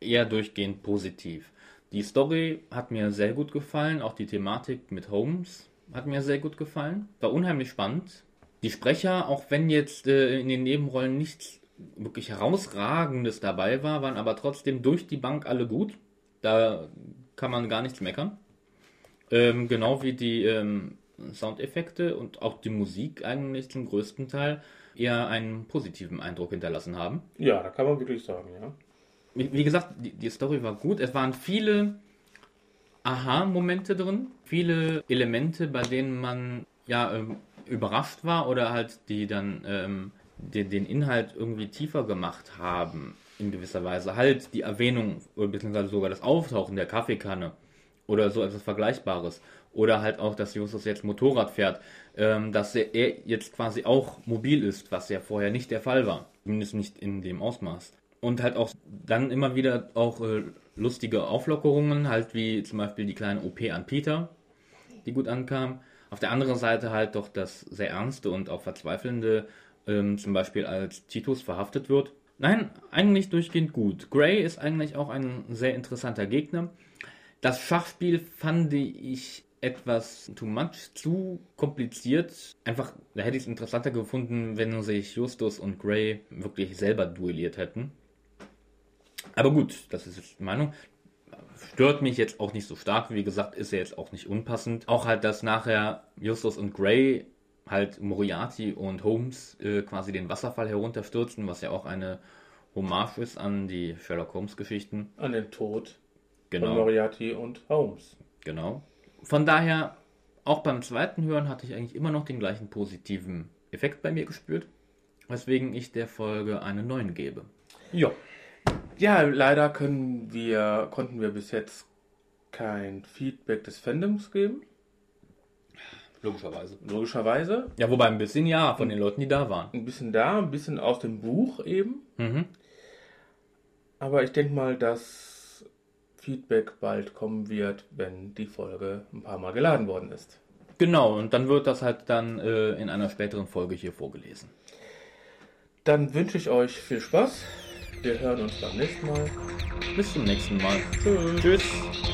eher durchgehend positiv. Die Story hat mir sehr gut gefallen, auch die Thematik mit Holmes hat mir sehr gut gefallen. War unheimlich spannend. Die Sprecher, auch wenn jetzt äh, in den Nebenrollen nichts wirklich herausragendes dabei war, waren aber trotzdem durch die Bank alle gut. Da kann man gar nichts meckern. Ähm, genau wie die ähm, Soundeffekte und auch die Musik eigentlich zum größten Teil eher einen positiven Eindruck hinterlassen haben.
Ja, da kann man wirklich sagen, ja
wie gesagt, die, die Story war gut. Es waren viele Aha-Momente drin, viele Elemente, bei denen man ja ähm, überrascht war oder halt die dann ähm, den, den Inhalt irgendwie tiefer gemacht haben in gewisser Weise. Halt die Erwähnung beziehungsweise sogar das Auftauchen der Kaffeekanne oder so etwas Vergleichbares. Oder halt auch, dass Justus jetzt Motorrad fährt, ähm, dass er, er jetzt quasi auch mobil ist, was ja vorher nicht der Fall war. Zumindest nicht in dem Ausmaß und halt auch dann immer wieder auch äh, lustige Auflockerungen, halt wie zum Beispiel die kleine OP an Peter, die gut ankam. Auf der anderen Seite halt doch das sehr ernste und auch verzweifelnde, ähm, zum Beispiel als Titus verhaftet wird. Nein, eigentlich durchgehend gut. Gray ist eigentlich auch ein sehr interessanter Gegner. Das Schachspiel fand ich etwas too much, zu kompliziert. Einfach, da hätte ich es interessanter gefunden, wenn sich Justus und Gray wirklich selber duelliert hätten. Aber gut, das ist jetzt die Meinung. Stört mich jetzt auch nicht so stark. Wie gesagt, ist er ja jetzt auch nicht unpassend. Auch halt, dass nachher Justus und Gray halt Moriarty und Holmes äh, quasi den Wasserfall herunterstürzen, was ja auch eine Hommage ist an die Sherlock Holmes Geschichten.
An den Tod
genau. von
Moriarty
und Holmes. Genau. Von daher, auch beim zweiten Hören hatte ich eigentlich immer noch den gleichen positiven Effekt bei mir gespürt, weswegen ich der Folge einen neuen gebe.
Ja. Ja, leider können wir, konnten wir bis jetzt kein Feedback des Fandoms geben.
Logischerweise.
Logischerweise.
Ja, wobei ein bisschen ja, von den Leuten, die da waren.
Ein bisschen da, ein bisschen aus dem Buch eben. Mhm. Aber ich denke mal, dass Feedback bald kommen wird, wenn die Folge ein paar Mal geladen worden ist.
Genau, und dann wird das halt dann äh, in einer späteren Folge hier vorgelesen.
Dann wünsche ich euch viel Spaß. Wir hören uns beim nächsten Mal.
Bis zum nächsten Mal. Tschüss. Tschüss.